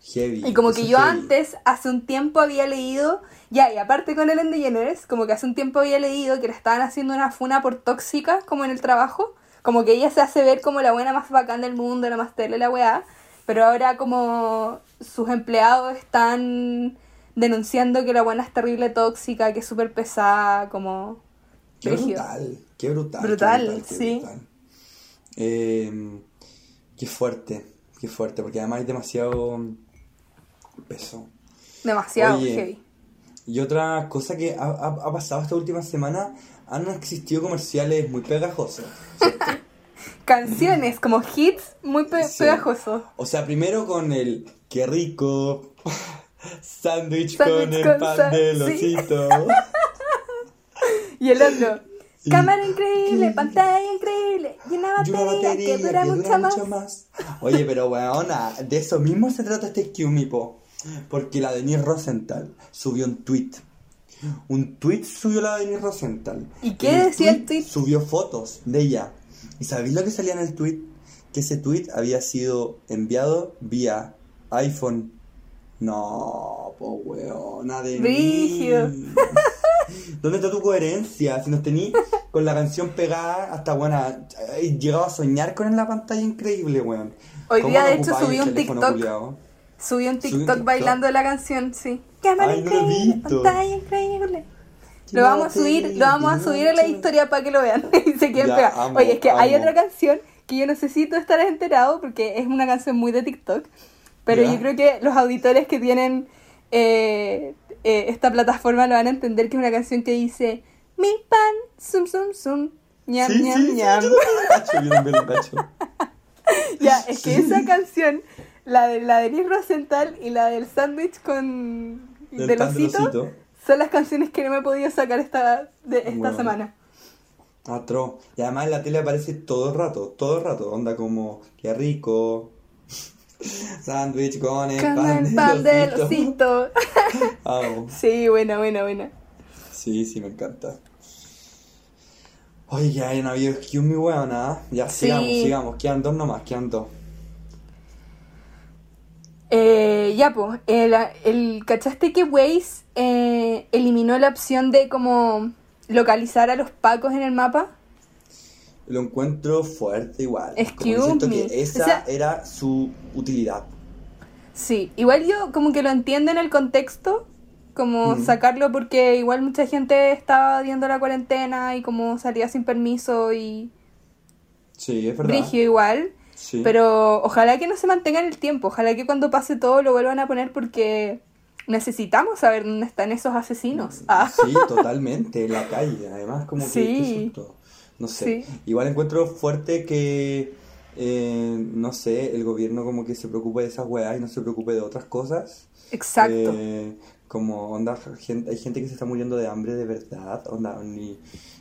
Heavy. Y como que yo heavy. antes, hace un tiempo había leído, ya, y aparte con Ellen DeGeneres, como que hace un tiempo había leído que le estaban haciendo una funa por tóxica, como en el trabajo, como que ella se hace ver como la buena más bacán del mundo, la más tele, la weá, pero ahora como sus empleados están denunciando que la buena es terrible tóxica, que es súper pesada, como... Qué brutal, qué brutal. Brutal, qué brutal, qué sí. brutal. Eh, qué fuerte, qué fuerte, porque además hay demasiado peso. Demasiado Oye. heavy. Y otra cosa que ha, ha- ha pasado esta última semana, han existido comerciales muy pegajosos. <laughs> Canciones, como hits muy pe- Sí. pegajosos. O sea, primero con el qué rico, <laughs> sándwich con el pan del sí. <laughs> Y el otro, cámara increíble, pantalla increíble, y una Y una batería, que dura mucho más. más. Oye, pero weona, de eso mismo se trata este Qmipo. Porque la Denise Rosenthal subió un tweet Un tweet subió la Denise Rosenthal. ¿Y qué En decía el tweet? Subió fotos de ella. ¿Y sabéis lo que salía en el tweet? Que ese tweet había sido enviado vía iPhone. No, po weón, nada de Brígido. <laughs> ¿Dónde está tu coherencia? Si nos tení <laughs> con la canción pegada hasta buena. He llegado a soñar con en la pantalla increíble, weón. Hoy ¿Cómo día, de hecho, subí un TikTok. culiao? Subí un TikTok TikTok. bailando la canción, sí. Cámara Ay, increíble, pantalla increíble. Lo vamos a subir, lo vamos a subir a la historia para que lo vean <laughs> y se queden pegados. Oye, es que hay otra canción que yo no sé si tú estarás enterado porque es una canción muy de TikTok, pero Ya. yo creo que los auditores que tienen eh, eh, esta plataforma lo van a entender que es una canción que dice mi pan, sum sum sum, ñam Sí, ñam sí, ñam. sí. <laughs> Ya, es que esa canción, la de la de Liz Rosenthal y la del sándwich con Del del osito, son las canciones que no me he podido sacar esta, de esta Bueno. semana. Atro. Y además en la tele aparece todo el rato, todo el rato. Onda como, qué rico. <laughs> Sándwich con el Con pan, el pan del osito. osito. <laughs> Amo. Sí, buena, buena, buena. Sí, sí, me encanta. Oye, ya hay una video me, weón, ¿ah? Ya, Sí. sigamos, sigamos. Quedan dos nomás, quedan dos. Eh, ya, pues, el, el, ¿cachaste que Waze eh, eliminó la opción de como localizar a los pacos en el mapa? Lo encuentro fuerte igual. Me. que esa O sea- era su utilidad. Sí, igual yo como que lo entiendo en el contexto, como sacarlo porque igual mucha gente estaba viendo la cuarentena y como salía sin permiso y Sí, es verdad. brigio igual, Sí. pero ojalá que no se mantenga en el tiempo, ojalá que cuando pase todo lo vuelvan a poner porque necesitamos saber dónde están esos asesinos. Ah, Sí, <laughs> totalmente, en la calle, además como que Sí. qué susto. No sé, Sí. igual encuentro fuerte que, eh, no sé, el gobierno como que se preocupe de esas weas y no se preocupe de otras cosas. exacto. Eh, como onda, gente, hay gente que se está muriendo de hambre de verdad, onda, y,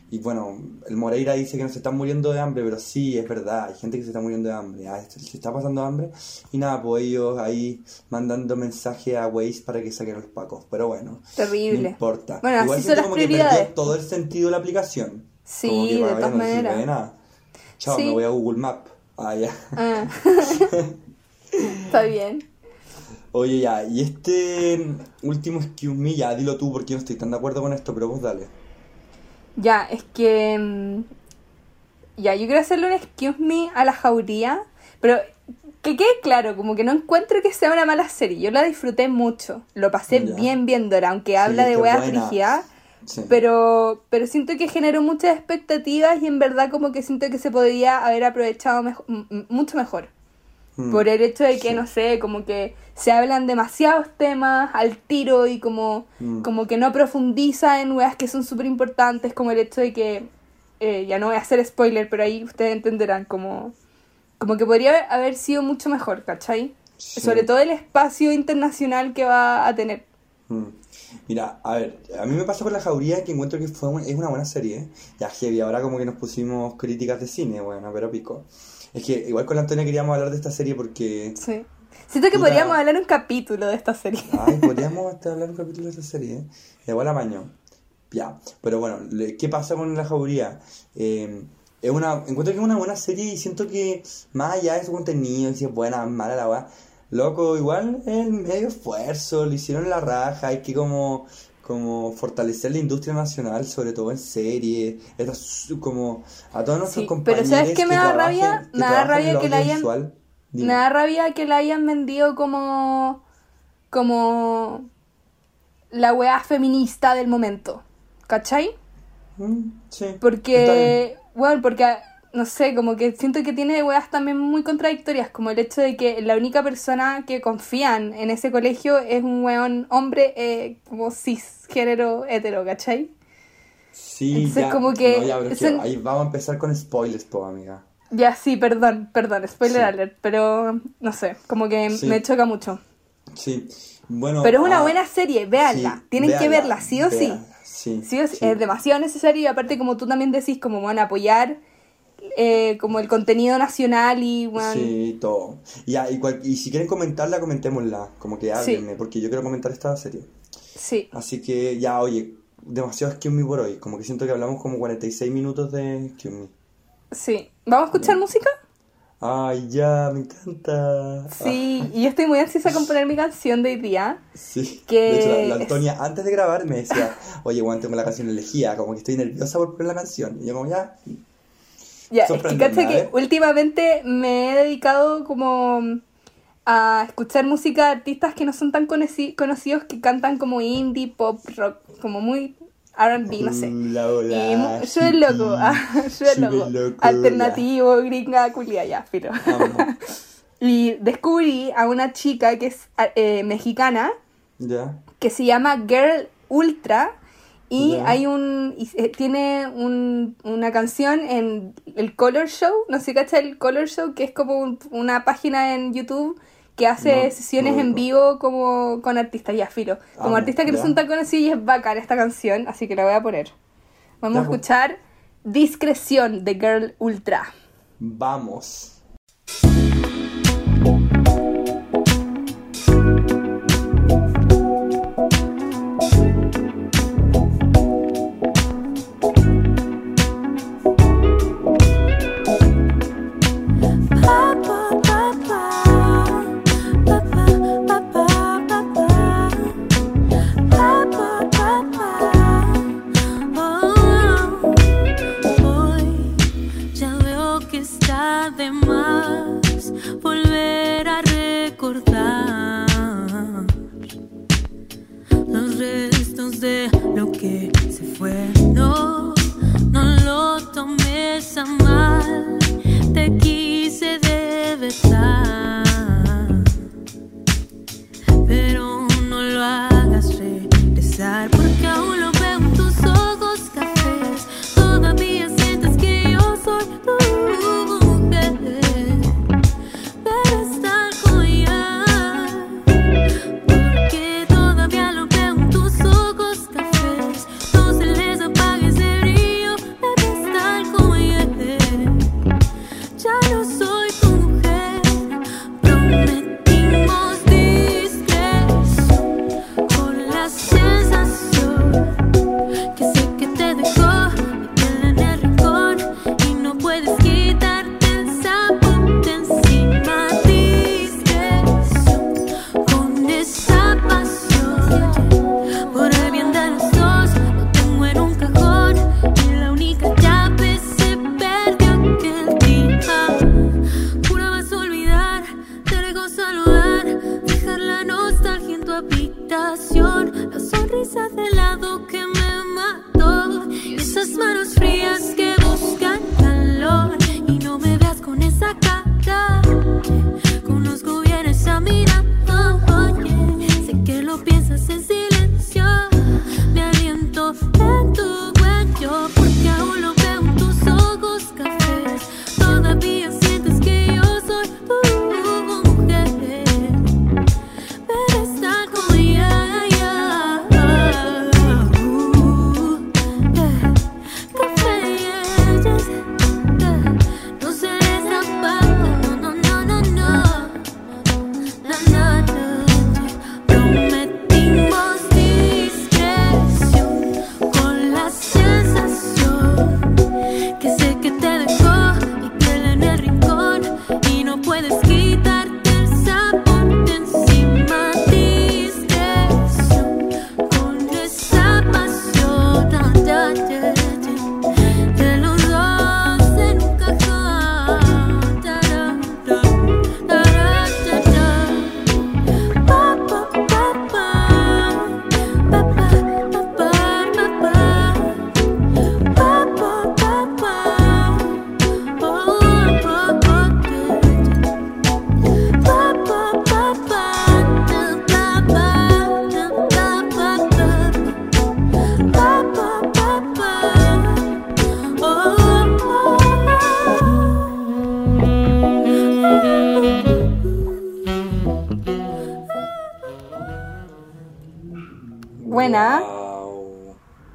y bueno, el Moreira dice que no se están muriendo de hambre, pero sí, es verdad, hay gente que se está muriendo de hambre, ah, se está pasando hambre, y nada, pues ellos ahí mandando mensaje a Waze para que saquen los pacos, pero bueno. Terrible. No importa. Bueno, Igual así son siento las como que perdió todo el sentido de la aplicación. Sí, Como que de todas no maneras. de nada. Chao, Sí. me voy a Google Map. Ah, ya. Ah. <laughs> Está bien. Oye, ya, y este último excuse me, ya dilo tú porque no estoy tan de acuerdo con esto, pero vos dale. Ya, es que. mm, Ya, yo quiero hacerle un excuse me a la jauría, pero que quede claro, como que no encuentro que sea una mala serie. Yo la disfruté mucho, lo pasé Ya. bien viéndola, aunque Sí, habla de weas buena. Sí. pero, pero siento que generó muchas expectativas y en verdad como que siento que se podría haber aprovechado mejo- mucho mejor. Mm. Por el hecho de que, Sí. no sé, como que se hablan demasiados temas al tiro y como, Mm. como que no profundiza en weas que son súper importantes, como el hecho de que, eh, ya no voy a hacer spoiler, pero ahí ustedes entenderán, como, como que podría haber, haber sido mucho mejor, ¿cachai? Sí. Sobre todo el espacio internacional que va a tener. Mm. Mira, a ver, a mí me pasa con la jauría que encuentro que fue un- es una buena serie. ¿eh? Ya heavy, ahora como que nos pusimos críticas de cine, bueno, pero pico. Es que igual con la Antonia queríamos hablar de esta serie porque... Sí. Siento que Puta. podríamos hablar un capítulo de esta serie. Ay, <laughs> podríamos hasta hablar un capítulo de esta serie, ¿eh? Igual apaño. Ya, pero bueno, le- ¿qué pasa con la jauría? Eh, es una, encuentro que es una buena serie y siento que más allá de su contenido, si es buena, mala la weá, loco, igual el medio esfuerzo, lo hicieron la raja, hay que como, como fortalecer la industria nacional, sobre todo en series, como a todos nuestros Sí, pero compañeros ¿sabes qué me da rabia? Me da rabia que la hayan-. Me da rabia que la hayan vendido como. como. la weá feminista del momento. ¿Cachai? Mm, sí. Porque. Bueno, porque. No sé, como que siento que tiene weas también muy contradictorias, como el hecho de que la única persona que confían en ese colegio es un weón hombre eh, como cisgénero hetero, ¿cachai? Sí, Entonces, ya, como que no, ya, pero es que son- ahí vamos a empezar con spoilers, po, amiga. Ya, sí, perdón, perdón, spoiler Sí. alert, pero no sé, como que Sí. me choca mucho. Sí, bueno. Pero es una ah, buena serie, véanla. sí, Tienen que verla, sí o sí. véanla, Sí, Sí o sí, sí. Es demasiado necesario y aparte como tú también decís, como van a apoyar eh, como el contenido nacional y bueno, Sí, todo. Y, ya, y, y si quieren comentarla, comentémosla. Como que háblenme, porque yo quiero comentar esta serie. sí. Así que ya, oye, demasiado Excuse Me por hoy. Como que siento que hablamos como 46 minutos de Excuse Me. Sí. ¿Vamos a escuchar música? Ay, ya, me encanta. Sí, y yo estoy muy ansiosa con poner mi canción de hoy día. Sí. Que De hecho, la, Antonia, antes de grabar, me decía, oye, Juan, tengo la canción elegida, como que estoy nerviosa por poner la canción. Y yo como, ya, Ya, es que cacha últimamente me he dedicado como a escuchar música de artistas que no son tan conocidos, que cantan como indie, pop, rock, como muy R&B, no sé. Hola, hola, Y yo es loco, <laughs> yo es Súper loco. loco, Alternativo, gringa, culia, ya. Amo. <laughs> Y descubrí a una chica que es eh, mexicana, que se llama Girl Ultra y hay un y, eh, tiene un- una canción en el Color Show, no sé si cacha el Color Show, que es como un- una página en YouTube que hace No, sesiones no en vivo como con artistas, ya filo, como Amo, artistas que no ya. son tan conocidos y es bacán esta canción, así que la voy a poner. Vamos Ya, a pues. escuchar Discreción de Girl Ultra. Vamos. Fue. No, lo tomes a mal, te quise de verdad, pero no lo hagas regresar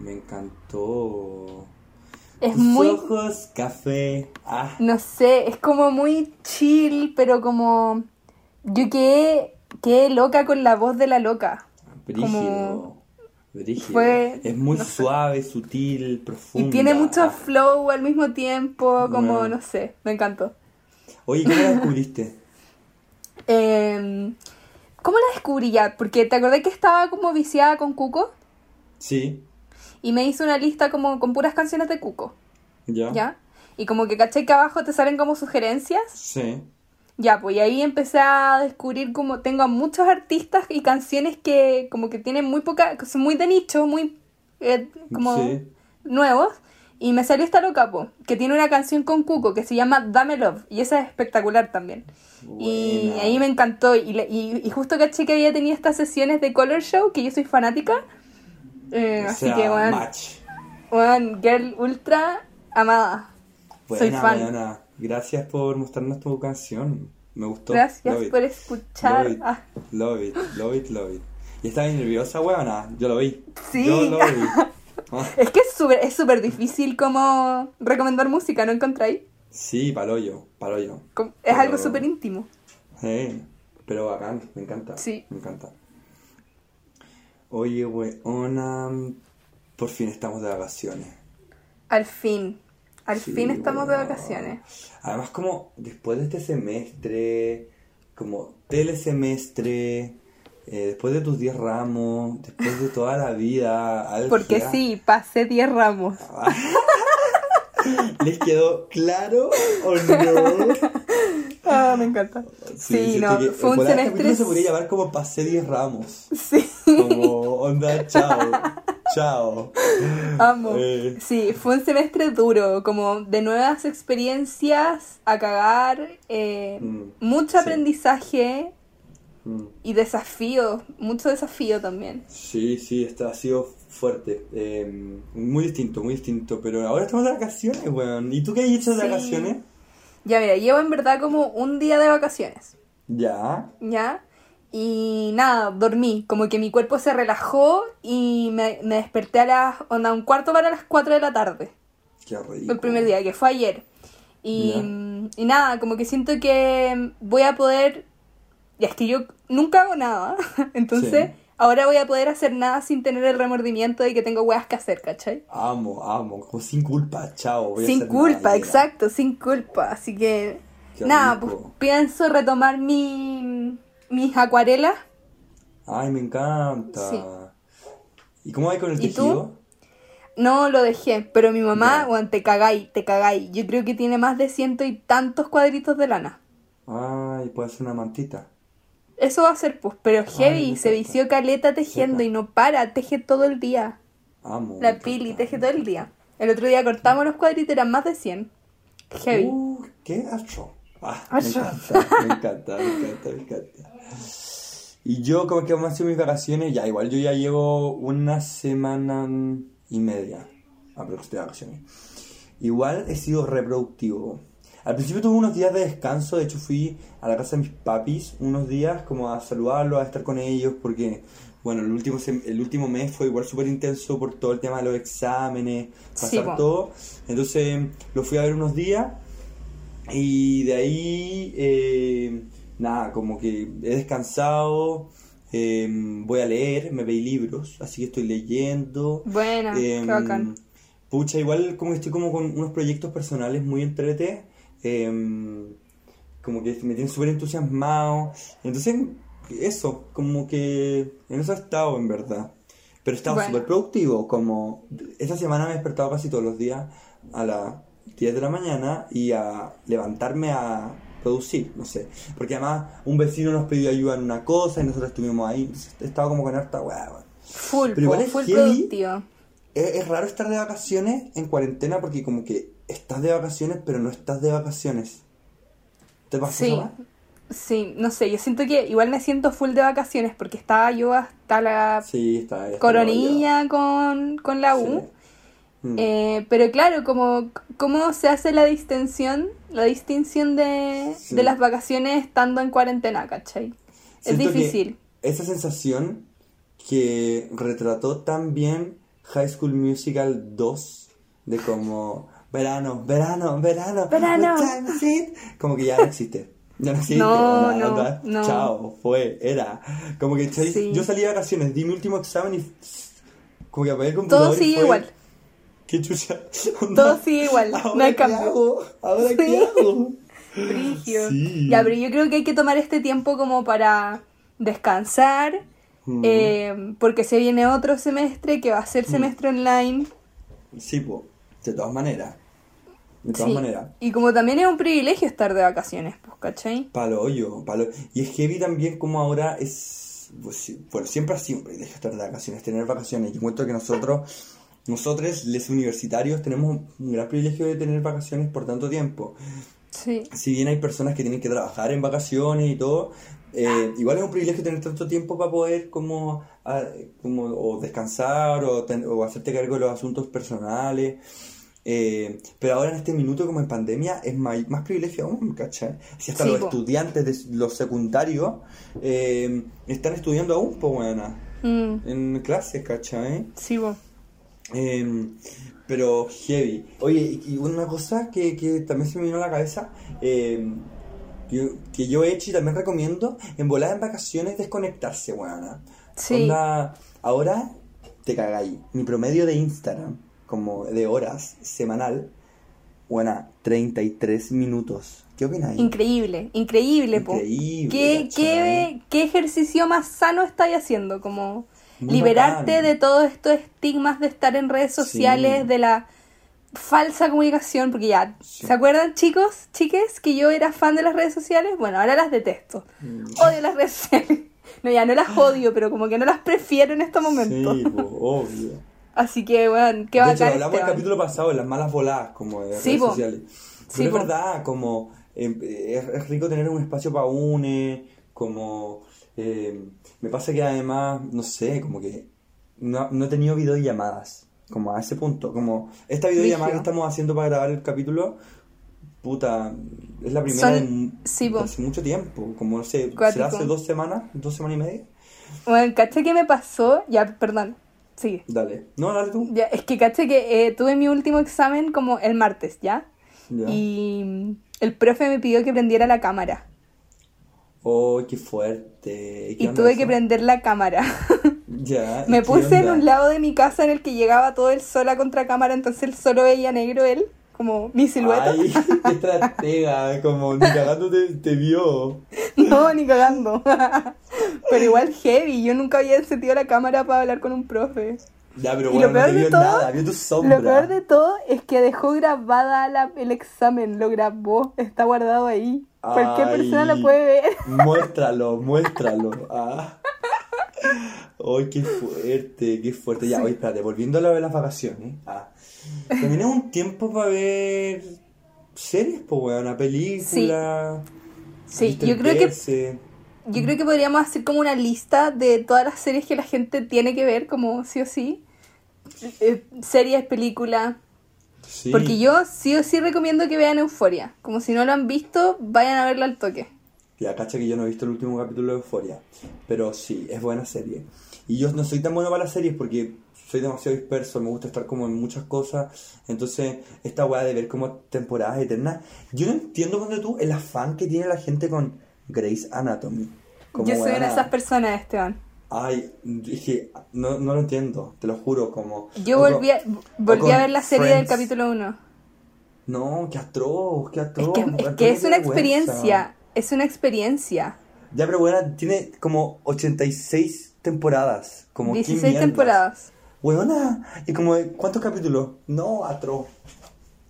me encantó. Es Tus muy, ojos, café. Ah, no sé, es como muy chill, pero como yo quedé, quedé loca con la voz de la loca. brígido. Brígido. Fue- es muy no sé. suave, sutil, profunda. Y tiene mucho flow al mismo tiempo, como, no sé, me encantó. Oye, ¿cómo la descubriste? <laughs> Eh, ¿Cómo la descubrí ya? Porque te acordé que estaba como viciada con Cuco Sí, y me hice una lista como con puras canciones de Cuco, ya. ¿ya? Y como que caché que abajo te salen como sugerencias. Sí. Ya, pues y ahí empecé a descubrir como tengo a muchos artistas y canciones que como que tienen muy poca, son muy de nicho, muy eh, como Sí. nuevos. Y me salió esta loca, po, que tiene una canción con Cuco que se llama Dame Love. Y esa es espectacular también. Y ahí me encantó. Y, y, y justo caché que había tenido estas sesiones de Color Show, que yo soy fanática. Eh, O así sea, que, bueno, match. girl ultra amada. soy Buena, fan. buena. Gracias por mostrarnos tu canción. Me gustó. Gracias Love it. por escuchar. Love it, Ah, love it, love it, love it. ¿Y estaba nerviosa, weona? Yo lo vi. Sí. Yo lo vi. <laughs> Es que es súper es súper difícil como recomendar música, ¿no encontráis? sí, paloyo, paloyo. Es algo súper íntimo. Eh, pero bacán, me encanta. Sí. Me encanta. Oye, weona, por fin estamos de vacaciones. Al fin. Al Sí, fin estamos de vacaciones. Además, como después de este semestre, como telesemestre, eh, después de tus 10 ramos, después de toda la vida. Porque sí, pasé 10 ramos. <laughs> ¿Les quedó claro o no? Ah, me encanta. Sí, no, que fue un semestre- se podría llamar como pasé 10 ramos. Sí, Como onda, chao, chao. amo. Eh. Sí, fue un semestre duro, como de nuevas experiencias a cagar, eh, Mm, mucho sí. aprendizaje Mm. y desafío, mucho desafío también. Sí, sí, esto ha sido fuerte. eh, muy distinto, muy distinto. Pero ahora estamos de vacaciones, weón. ¿Y tú qué has hecho de Sí. vacaciones? Ya mira, llevo en verdad como un día de vacaciones. Ya. ¿ya? Y nada, dormí, como que mi cuerpo se relajó y me, me desperté a las, onda, un cuarto para las 4 de la tarde, Qué rico. el primer día, que fue ayer. Y, y nada, como que siento que voy a poder, ya es que yo nunca hago nada, <laughs> entonces Sí. Ahora voy a poder hacer nada sin tener el remordimiento de que tengo weas que hacer, ¿cachai? Amo, amo. Como sin culpa, chao. voy a Sin hacer culpa, nada, exacto, sin culpa. Así que, Qué nada, rico. pues pienso retomar mi, mis acuarelas. Ay, me encanta. Sí. ¿Y cómo va con el tejido? No lo dejé, pero mi mamá, Ya. bueno, te cagáis, te cagáis. Yo creo que tiene más de ciento y tantos cuadritos de lana. Ay, puede ser una mantita. Eso va a ser, pues, pero heavy, se vició caleta tejiendo y no para, teje todo el día. Amo. La pili teje todo el día. El otro día cortamos los cuadritos, eran más de 100. Heavy. Uh, ¿Qué hacho? Ah, me encanta, me encanta, me encanta, me encanta. Y yo, como que han sido mis vacaciones, ya, igual yo ya llevo una semana y media aproximadamente de vacaciones. Igual he sido reproductivo. Al principio tuve unos días de descanso, de hecho fui a la casa de mis papis unos días como a saludarlos, a estar con ellos, porque, bueno, el último, el último mes fue igual súper intenso por todo el tema de los exámenes, Sí, pasar todo. Entonces lo fui a ver unos días y de ahí, eh, nada, como que he descansado, eh, voy a leer, me veí libros, así que estoy leyendo. Buena, qué Em, bacán. Pucha, igual como que estoy como con unos proyectos personales muy entrete, em, como que me tienen súper entusiasmado. Entonces, eso, como que en eso he estado en verdad. Pero he estado Bueno. súper productivo, como esta semana me he despertado casi todos los días a las 10 de la mañana y a levantarme a producir, no sé. Porque además un vecino nos pidió ayuda en una cosa y nosotros estuvimos ahí. Entonces, he estado como con harta hueá, weón. Full, pero igual es full heavy. Es, es raro estar de vacaciones en cuarentena porque como que estás de vacaciones pero no estás de vacaciones. ¿Te pasa Sí, eso? sí, no sé, yo siento que igual me siento full de vacaciones porque estaba yo hasta la Sí, está. está coronilla con, con la U. Sí. Mm. Eh, pero claro, como cómo se hace la distinción, la distinción de, Sí. de las vacaciones estando en cuarentena, ¿cachai? Es Siento difícil. Esa sensación que retrató tan bien High School Musical 2 de como verano, verano, verano, Verano. Como que ya no existe. Ya no existe. No, onda, no, onda, no. Chao, fue, era. Como que. Sí. yo salí de vacaciones, di mi último examen y Como que apagué el computador. Todo y sigue fue, igual. Qué chucha. Todo sigue igual, <laughs> no ¿Ahora hay qué cambio. hago? ¿Ahora Sí. qué hago? Brigio. Sí. Ya, pero yo creo que hay que tomar este tiempo como para descansar, Mm. eh, porque se viene otro semestre que va a ser semestre online. Sí, pues. De todas maneras. De todas Sí. maneras. Y como también es un privilegio estar de vacaciones, pues, ¿cachai? Palo hoyo, palo. Y es heavy también como ahora es. pues, bueno, siempre ha sido un privilegio estar de vacaciones, tener vacaciones. Yo encuentro que nosotros, nosotros, les universitarios, tenemos un gran privilegio de tener vacaciones por tanto tiempo. Sí. Si bien hay personas que tienen que trabajar en vacaciones y todo, eh, igual es un privilegio tener tanto tiempo para poder como, ah, como o descansar o, ten- o hacerte cargo de los asuntos personales. Eh, pero ahora en este minuto, como en pandemia, es más, más privilegio aún, ¿cachai? Si hasta Sí, los po. estudiantes de los secundarios eh, están estudiando aún, pues buena, Mm, en clases, ¿cachai? sí, po. Eh, pero heavy. Oye, y una cosa que, que también se me vino a la cabeza, eh, que, que yo he hecho y también recomiendo, en volar en vacaciones desconectarse, weona. Sí. Onda, ahora te cagáis. Mi promedio de Instagram, como de horas semanal, buena, 33 minutos. ¿Qué opináis? Increíble, increíble, po. Increíble, ¿Qué, ¿cachai? qué, qué ejercicio más sano estáis haciendo? Como Muy liberarte bacán. de todos estos estigmas de estar en redes sociales, Sí. de la falsa comunicación, porque ya, Sí. ¿se acuerdan chicos, chiques, que yo era fan de las redes sociales? Bueno, ahora las detesto. Mm. Odio las redes <laughs> sociales. No, ya no las <gasps> odio, pero como que no las prefiero en estos momentos. Sí, po, obvio. Así que, bueno, qué de bacán. hecho, hablamos el Esteban. capítulo pasado de las malas voladas, como de Sí, redes po. sociales. Sí, Pero po. es verdad, como eh, es, es rico tener un espacio para une, como eh, me pasa que además, no sé, como que no, no he tenido videollamadas, como a ese punto, como esta videollamada Brígido. que estamos haciendo para grabar el capítulo, puta, es la primera Son- mu- sí, po. hace mucho tiempo, como no sé, será hace dos semanas, dos semanas y media. Bueno, caché que me pasó, ya, perdón, sigue. Dale, no, dale tú. Ya, es que caché que eh, tuve mi último examen como el martes, ¿ya? Ya. Y el profe me pidió que prendiera la cámara. Oh, qué fuerte. ¿Qué Y tuve eso? que prender la cámara. <laughs> Ya, me ¿qué puse en un lado de mi casa en el que llegaba todo el sol a contracámara, entonces él solo veía negro él, como mi silueta. Ay, <laughs> estratega, como ni cagando te, te vio. No, ni cagando. <laughs> Pero igual heavy, yo nunca había encendido la cámara para hablar con un profe. Ya, pero Y bueno, lo peor no te de vio todo- nada, vio tu sombra. Lo peor de todo es que dejó grabada la- el examen, lo grabó, está guardado ahí. Cualquier Ay. persona lo puede ver. <laughs> Muéstralo, muéstralo. Ah. Ay, qué fuerte, qué fuerte. Ya, oye, espérate, volviendo a lo de las vacaciones. Ah. También es un tiempo para ver series, pues, weón, una película. Sí, yo creo que yo creo que podríamos hacer como una lista de todas las series que la gente tiene que ver, como sí o sí. Eh, series, películas. Sí. Porque yo sí o sí recomiendo que vean Euforia. Como si no lo han visto, vayan a verla al toque. Ya, cacha que yo no he visto el último capítulo de Euphoria. Pero sí, es buena serie. Y yo no soy tan bueno para las series porque soy demasiado disperso, me gusta estar como en muchas cosas. Entonces, esta weá de ver como temporadas eternas. Yo no entiendo cuando tú el afán que tiene la gente con Grey's Anatomy. Como yo soy una de esas personas, Esteban. Ay, que no, no lo entiendo, te lo juro, como... Yo volví a, volví a ver la serie del capítulo 1. No, qué atroz, qué Es atroz. que, es, que es una vergüenza. experiencia. Es una experiencia. Ya, pero bueno, tiene como 86 temporadas. Como ¿qué 16 mierdas? temporadas. Weona, ¿y como cuántos capítulos? No, atro.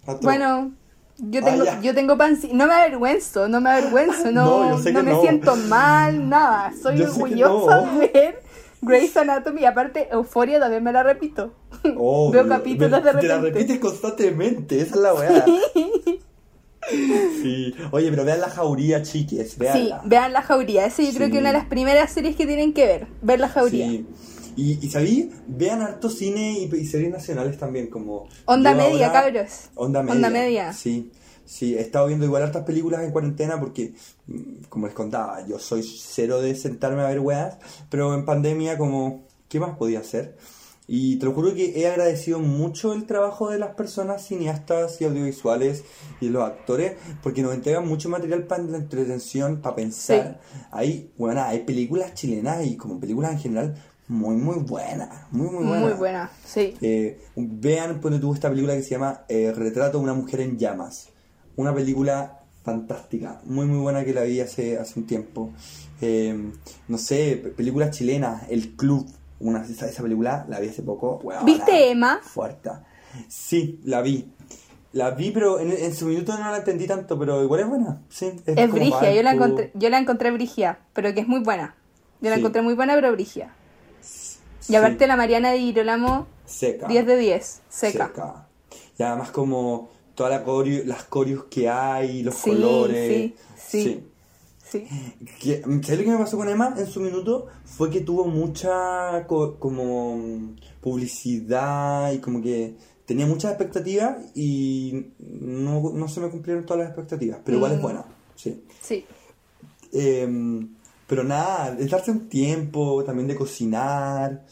Atro. Bueno, yo tengo, yo tengo panci- No me avergüenzo, no me avergüenzo, <laughs> No, no, me no. siento mal, nada. Soy Yo orgullosa de ver Grey's Anatomy y aparte Euforia también me la repito. Obvio. Veo capítulos de Te la repente. repites constantemente, esa es la weá. Sí. Oye, pero vean la jauría, chiques, Sí, veanla. vean La Jauría. Esa yo creo Sí. que es una de las primeras series que tienen que ver. Ver La Jauría. Sí. Y, y sabí, vean harto cine y, y series nacionales también, como... Onda media, ahora- cabros. Onda media. Onda media. Sí, sí, he estado viendo igual hartas películas en cuarentena porque, mm, como les contaba, yo soy cero de sentarme a ver weas, pero en pandemia como, ¿qué más podía hacer? Y te lo juro que he agradecido mucho el trabajo de las personas cineastas y audiovisuales y los actores porque nos entregan mucho material para entretención, para pensar. Hay, bueno, hay películas chilenas y como películas en general muy, muy buena. Muy, muy buena. Muy buena, sí. Eh, vean, ponte tú esta película que se llama eh, Retrato de una mujer en llamas. Una película fantástica, muy muy buena que la vi hace, hace un tiempo. Eh, no sé, pe- películas chilenas, El Club, una, esa, esa película la vi hace poco. ¿Viste Emma? Fuerte. Sí, la vi. La vi, pero en, en su minuto no la entendí tanto, pero igual es buena. Sí, Es como brigia, yo la encontré, yo la encontré brigia, pero que es muy buena. Yo la Sí. encontré muy buena, pero brigia. Y Sí, aparte la Mariana de Girolamo, seca. 10 de 10, seca. Y además como todas la coreo- las coreos que hay, los Sí, colores. sí, sí. Sí. ¿Sabes lo que me pasó con Emma en su minuto? Fue que tuvo mucha co- como publicidad y como que tenía muchas expectativas y no, no se me cumplieron todas las expectativas, pero igual es Mm. buena, sí. Sí. Em, pero nada, es darse un tiempo también de cocinar,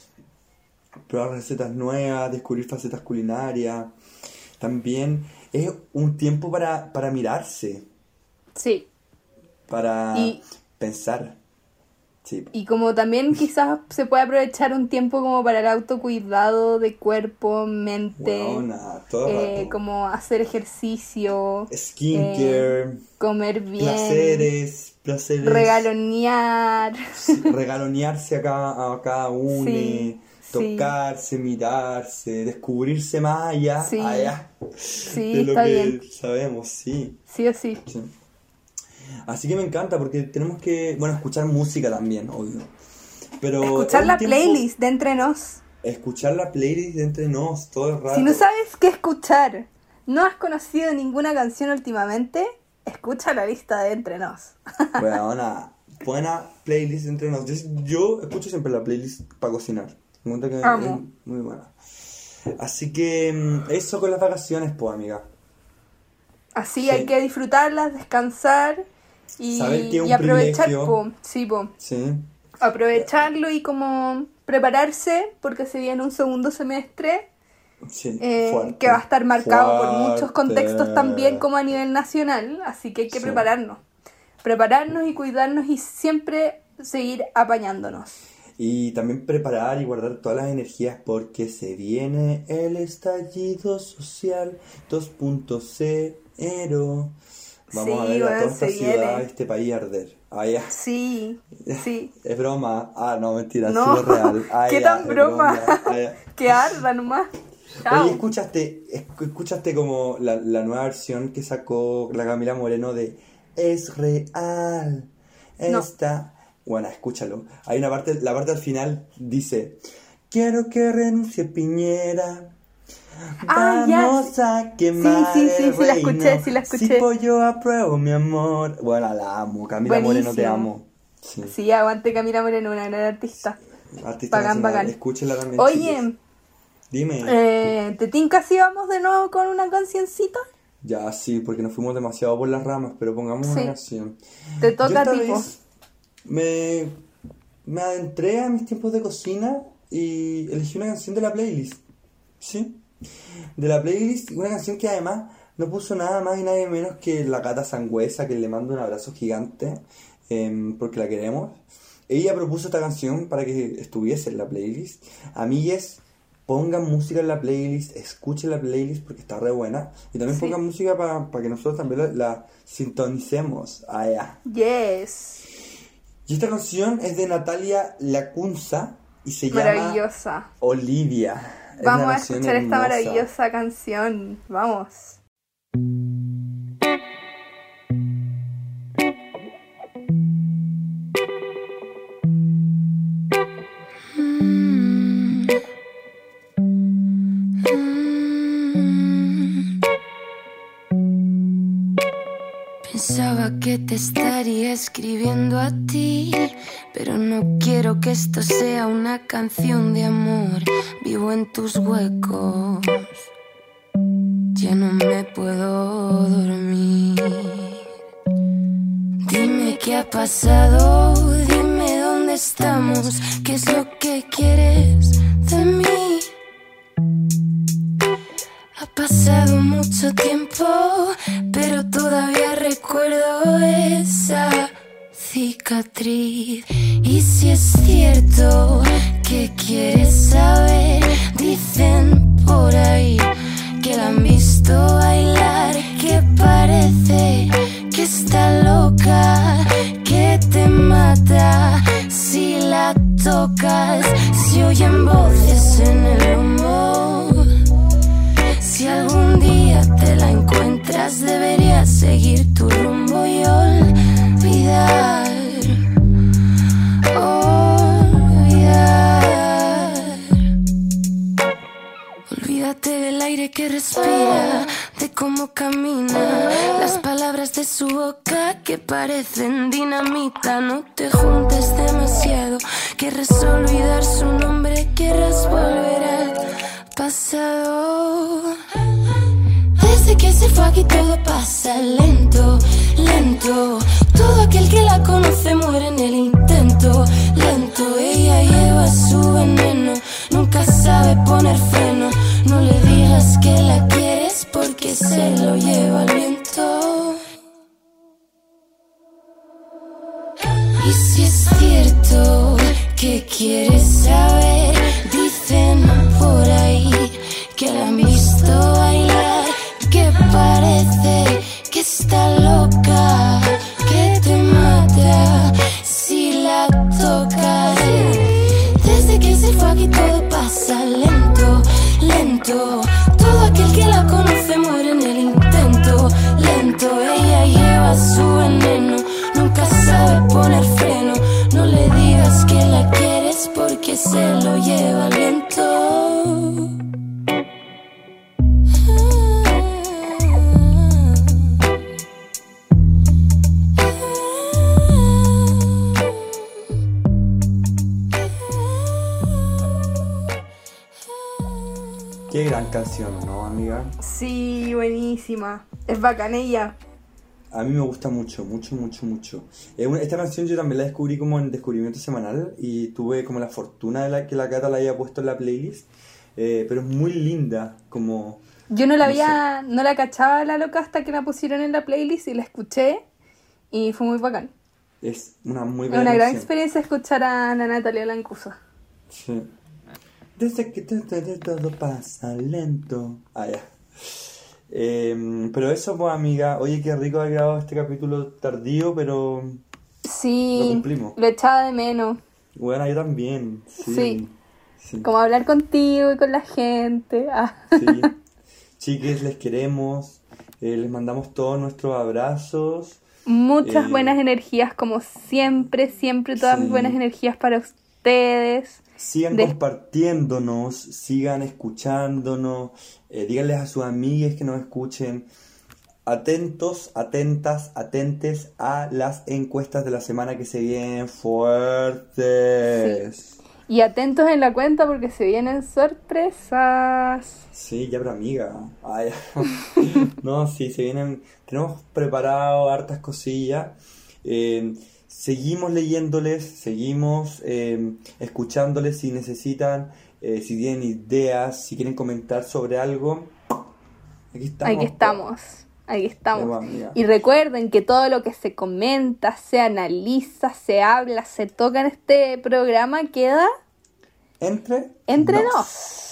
probar recetas nuevas, descubrir facetas culinarias. También es un tiempo para, para mirarse, Sí. para Y- pensar. Sí. Y como también <laughs> quizás se puede aprovechar un tiempo como para el autocuidado de cuerpo, mente, el eh, como hacer ejercicio, Skincare, comer bien, placeres, placeres. regalonear. regalonearse a cada, a cada uno, Sí, sí. tocarse, mirarse, descubrirse más allá, Sí. allá de lo está que bien. sabemos, sí. Sí o sí. sí. Así que me encanta porque tenemos que, bueno, escuchar música también, obvio. Pero Escuchar la tiempo- playlist de Entre Nos. Escuchar la playlist de entre nos todo el rato. Si no sabes qué escuchar, no has conocido ninguna canción últimamente, escucha la lista de Entre Nos. <laughs> Buena, buena playlist entre nos. Yo, yo escucho siempre la playlist para cocinar. Me que Amo. es muy buena. Así que mm, eso con las vacaciones, pues, amiga. Así Sí. hay que disfrutarlas, descansar y, Saber que es un y aprovechar, po. Sí, po. Sí. aprovecharlo y como prepararse porque se viene un segundo semestre sí. eh, fuerte, que va a estar marcado por muchos contextos también como a nivel nacional, así que hay que Sí. prepararnos. Prepararnos y cuidarnos y siempre seguir apañándonos. Y también preparar y guardar todas las energías porque se viene el estallido social 2.0. Vamos a ver a toda esta ciudad, viene. este país arder. Ah. Sí, sí. <laughs> Es broma. Ah, no, mentira, No, sí es real. Ah, <laughs> qué tan es broma. Ah. <laughs> Que arda nomás. Chao. Oye, escuchaste, escu- escuchaste como la, la nueva versión que sacó la Camila Moreno de Es real. No. Esta. Bueno, escúchalo. Hay una parte, la parte al final dice: Quiero que renuncie Piñera. Ah, ya. Vamos a quemar Sí, sí, sí, el sí la escuché, sí la Si escuché. pollo apruebo, mi amor. Bueno, la amo. Camila Moreno, te amo. Sí. Sí, aguante Camila Moreno, una gran artista. Artista nacional. bacán. Escúchela también. Oye. Dime. eh, ¿te tinca si vamos de nuevo con una cancioncita? Ya, sí, porque nos fuimos demasiado por las ramas, pero pongamos Sí. una canción. Te Yo toca esta tipo. me, me adentré a mis tiempos de cocina y elegí una canción de la playlist. ¿Sí? De la playlist, una canción que además no puso nada más y nadie menos que la Cata Sangüesa, que le mando un abrazo gigante em, porque la queremos. Ella propuso esta canción para que estuviese en la playlist. Amigues, pongan música en la playlist, escuchen la playlist porque está re buena. Y también Sí. pongan música para que nosotros también la, la sintonicemos. Ah, ya. Yes. Y esta canción es de Natalia Lacunza y se llama Maravillosa. Olivia. Es Vamos a escuchar esta maravillosa canción. Vamos. Escribiendo a ti, pero no quiero que esto sea una canción de amor. Vivo en tus huecos, ya no me puedo dormir. Dime qué ha pasado, dime dónde estamos, qué es lo que quieres de mí. Ha pasado mucho tiempo, pero todavía recuerdo esa cicatriz. Y si es cierto que quieres saber, dicen por ahí que la han visto bailar, que parece que está loca, que te mata si la tocas, si oyen voces en el humo. Si algún día te la encuentras, deberías seguir tu rumbo y. Olvidar. Del aire que respira, de cómo camina, las palabras de su boca que parecen dinamita. No te juntes demasiado, querrás olvidar su nombre, querrás volver al pasado. Desde que se fue aquí todo pasa lento, lento. Todo aquel que la conoce buenísima. Es bacana ella. A mí me gusta mucho, mucho, mucho, mucho. Eh, esta canción yo también la descubrí como en descubrimiento semanal y tuve como la fortuna de la, que la Cata la haya puesto en la playlist. Eh, pero es muy linda, como... Yo no la No había, no la cachaba la loca hasta que la pusieron en la playlist y la escuché y fue muy bacán. Es una muy Es buena una gran canción. experiencia escuchar a Natalia Lancusa. Sí. Desde que todo pasa lento. Ah, ya. Eh, pero eso, pues, amiga. Oye, qué rico haber grabado este capítulo tardío, pero. Lo Sí, cumplimos. lo echaba de menos. Bueno, yo también. Sí. Sí. Sí. Como hablar contigo y con la gente. <laughs> Ah. sí. Chiques, les queremos. eh, les mandamos todos nuestros abrazos. Muchas Eh, buenas energías, como siempre, siempre todas sí. mis buenas energías para ustedes. Sigan De- compartiéndonos, sigan escuchándonos, eh, díganles a sus amigas que nos escuchen. Atentos, atentas, atentes a las encuestas de la semana que se vienen fuertes. Y atentos en la cuenta porque se vienen sorpresas. Sí, ya, pero amiga. Ay, <laughs> no, sí, se vienen. Tenemos preparado hartas cosillas. Eh, seguimos leyéndoles, seguimos eh, escuchándoles si necesitan, eh, si tienen ideas, si quieren comentar sobre algo. Aquí estamos. Aquí estamos. Aquí Ahí estamos. Y recuerden que todo lo que se comenta, se analiza, se habla, se toca en este programa queda Entre, entre nos. nos.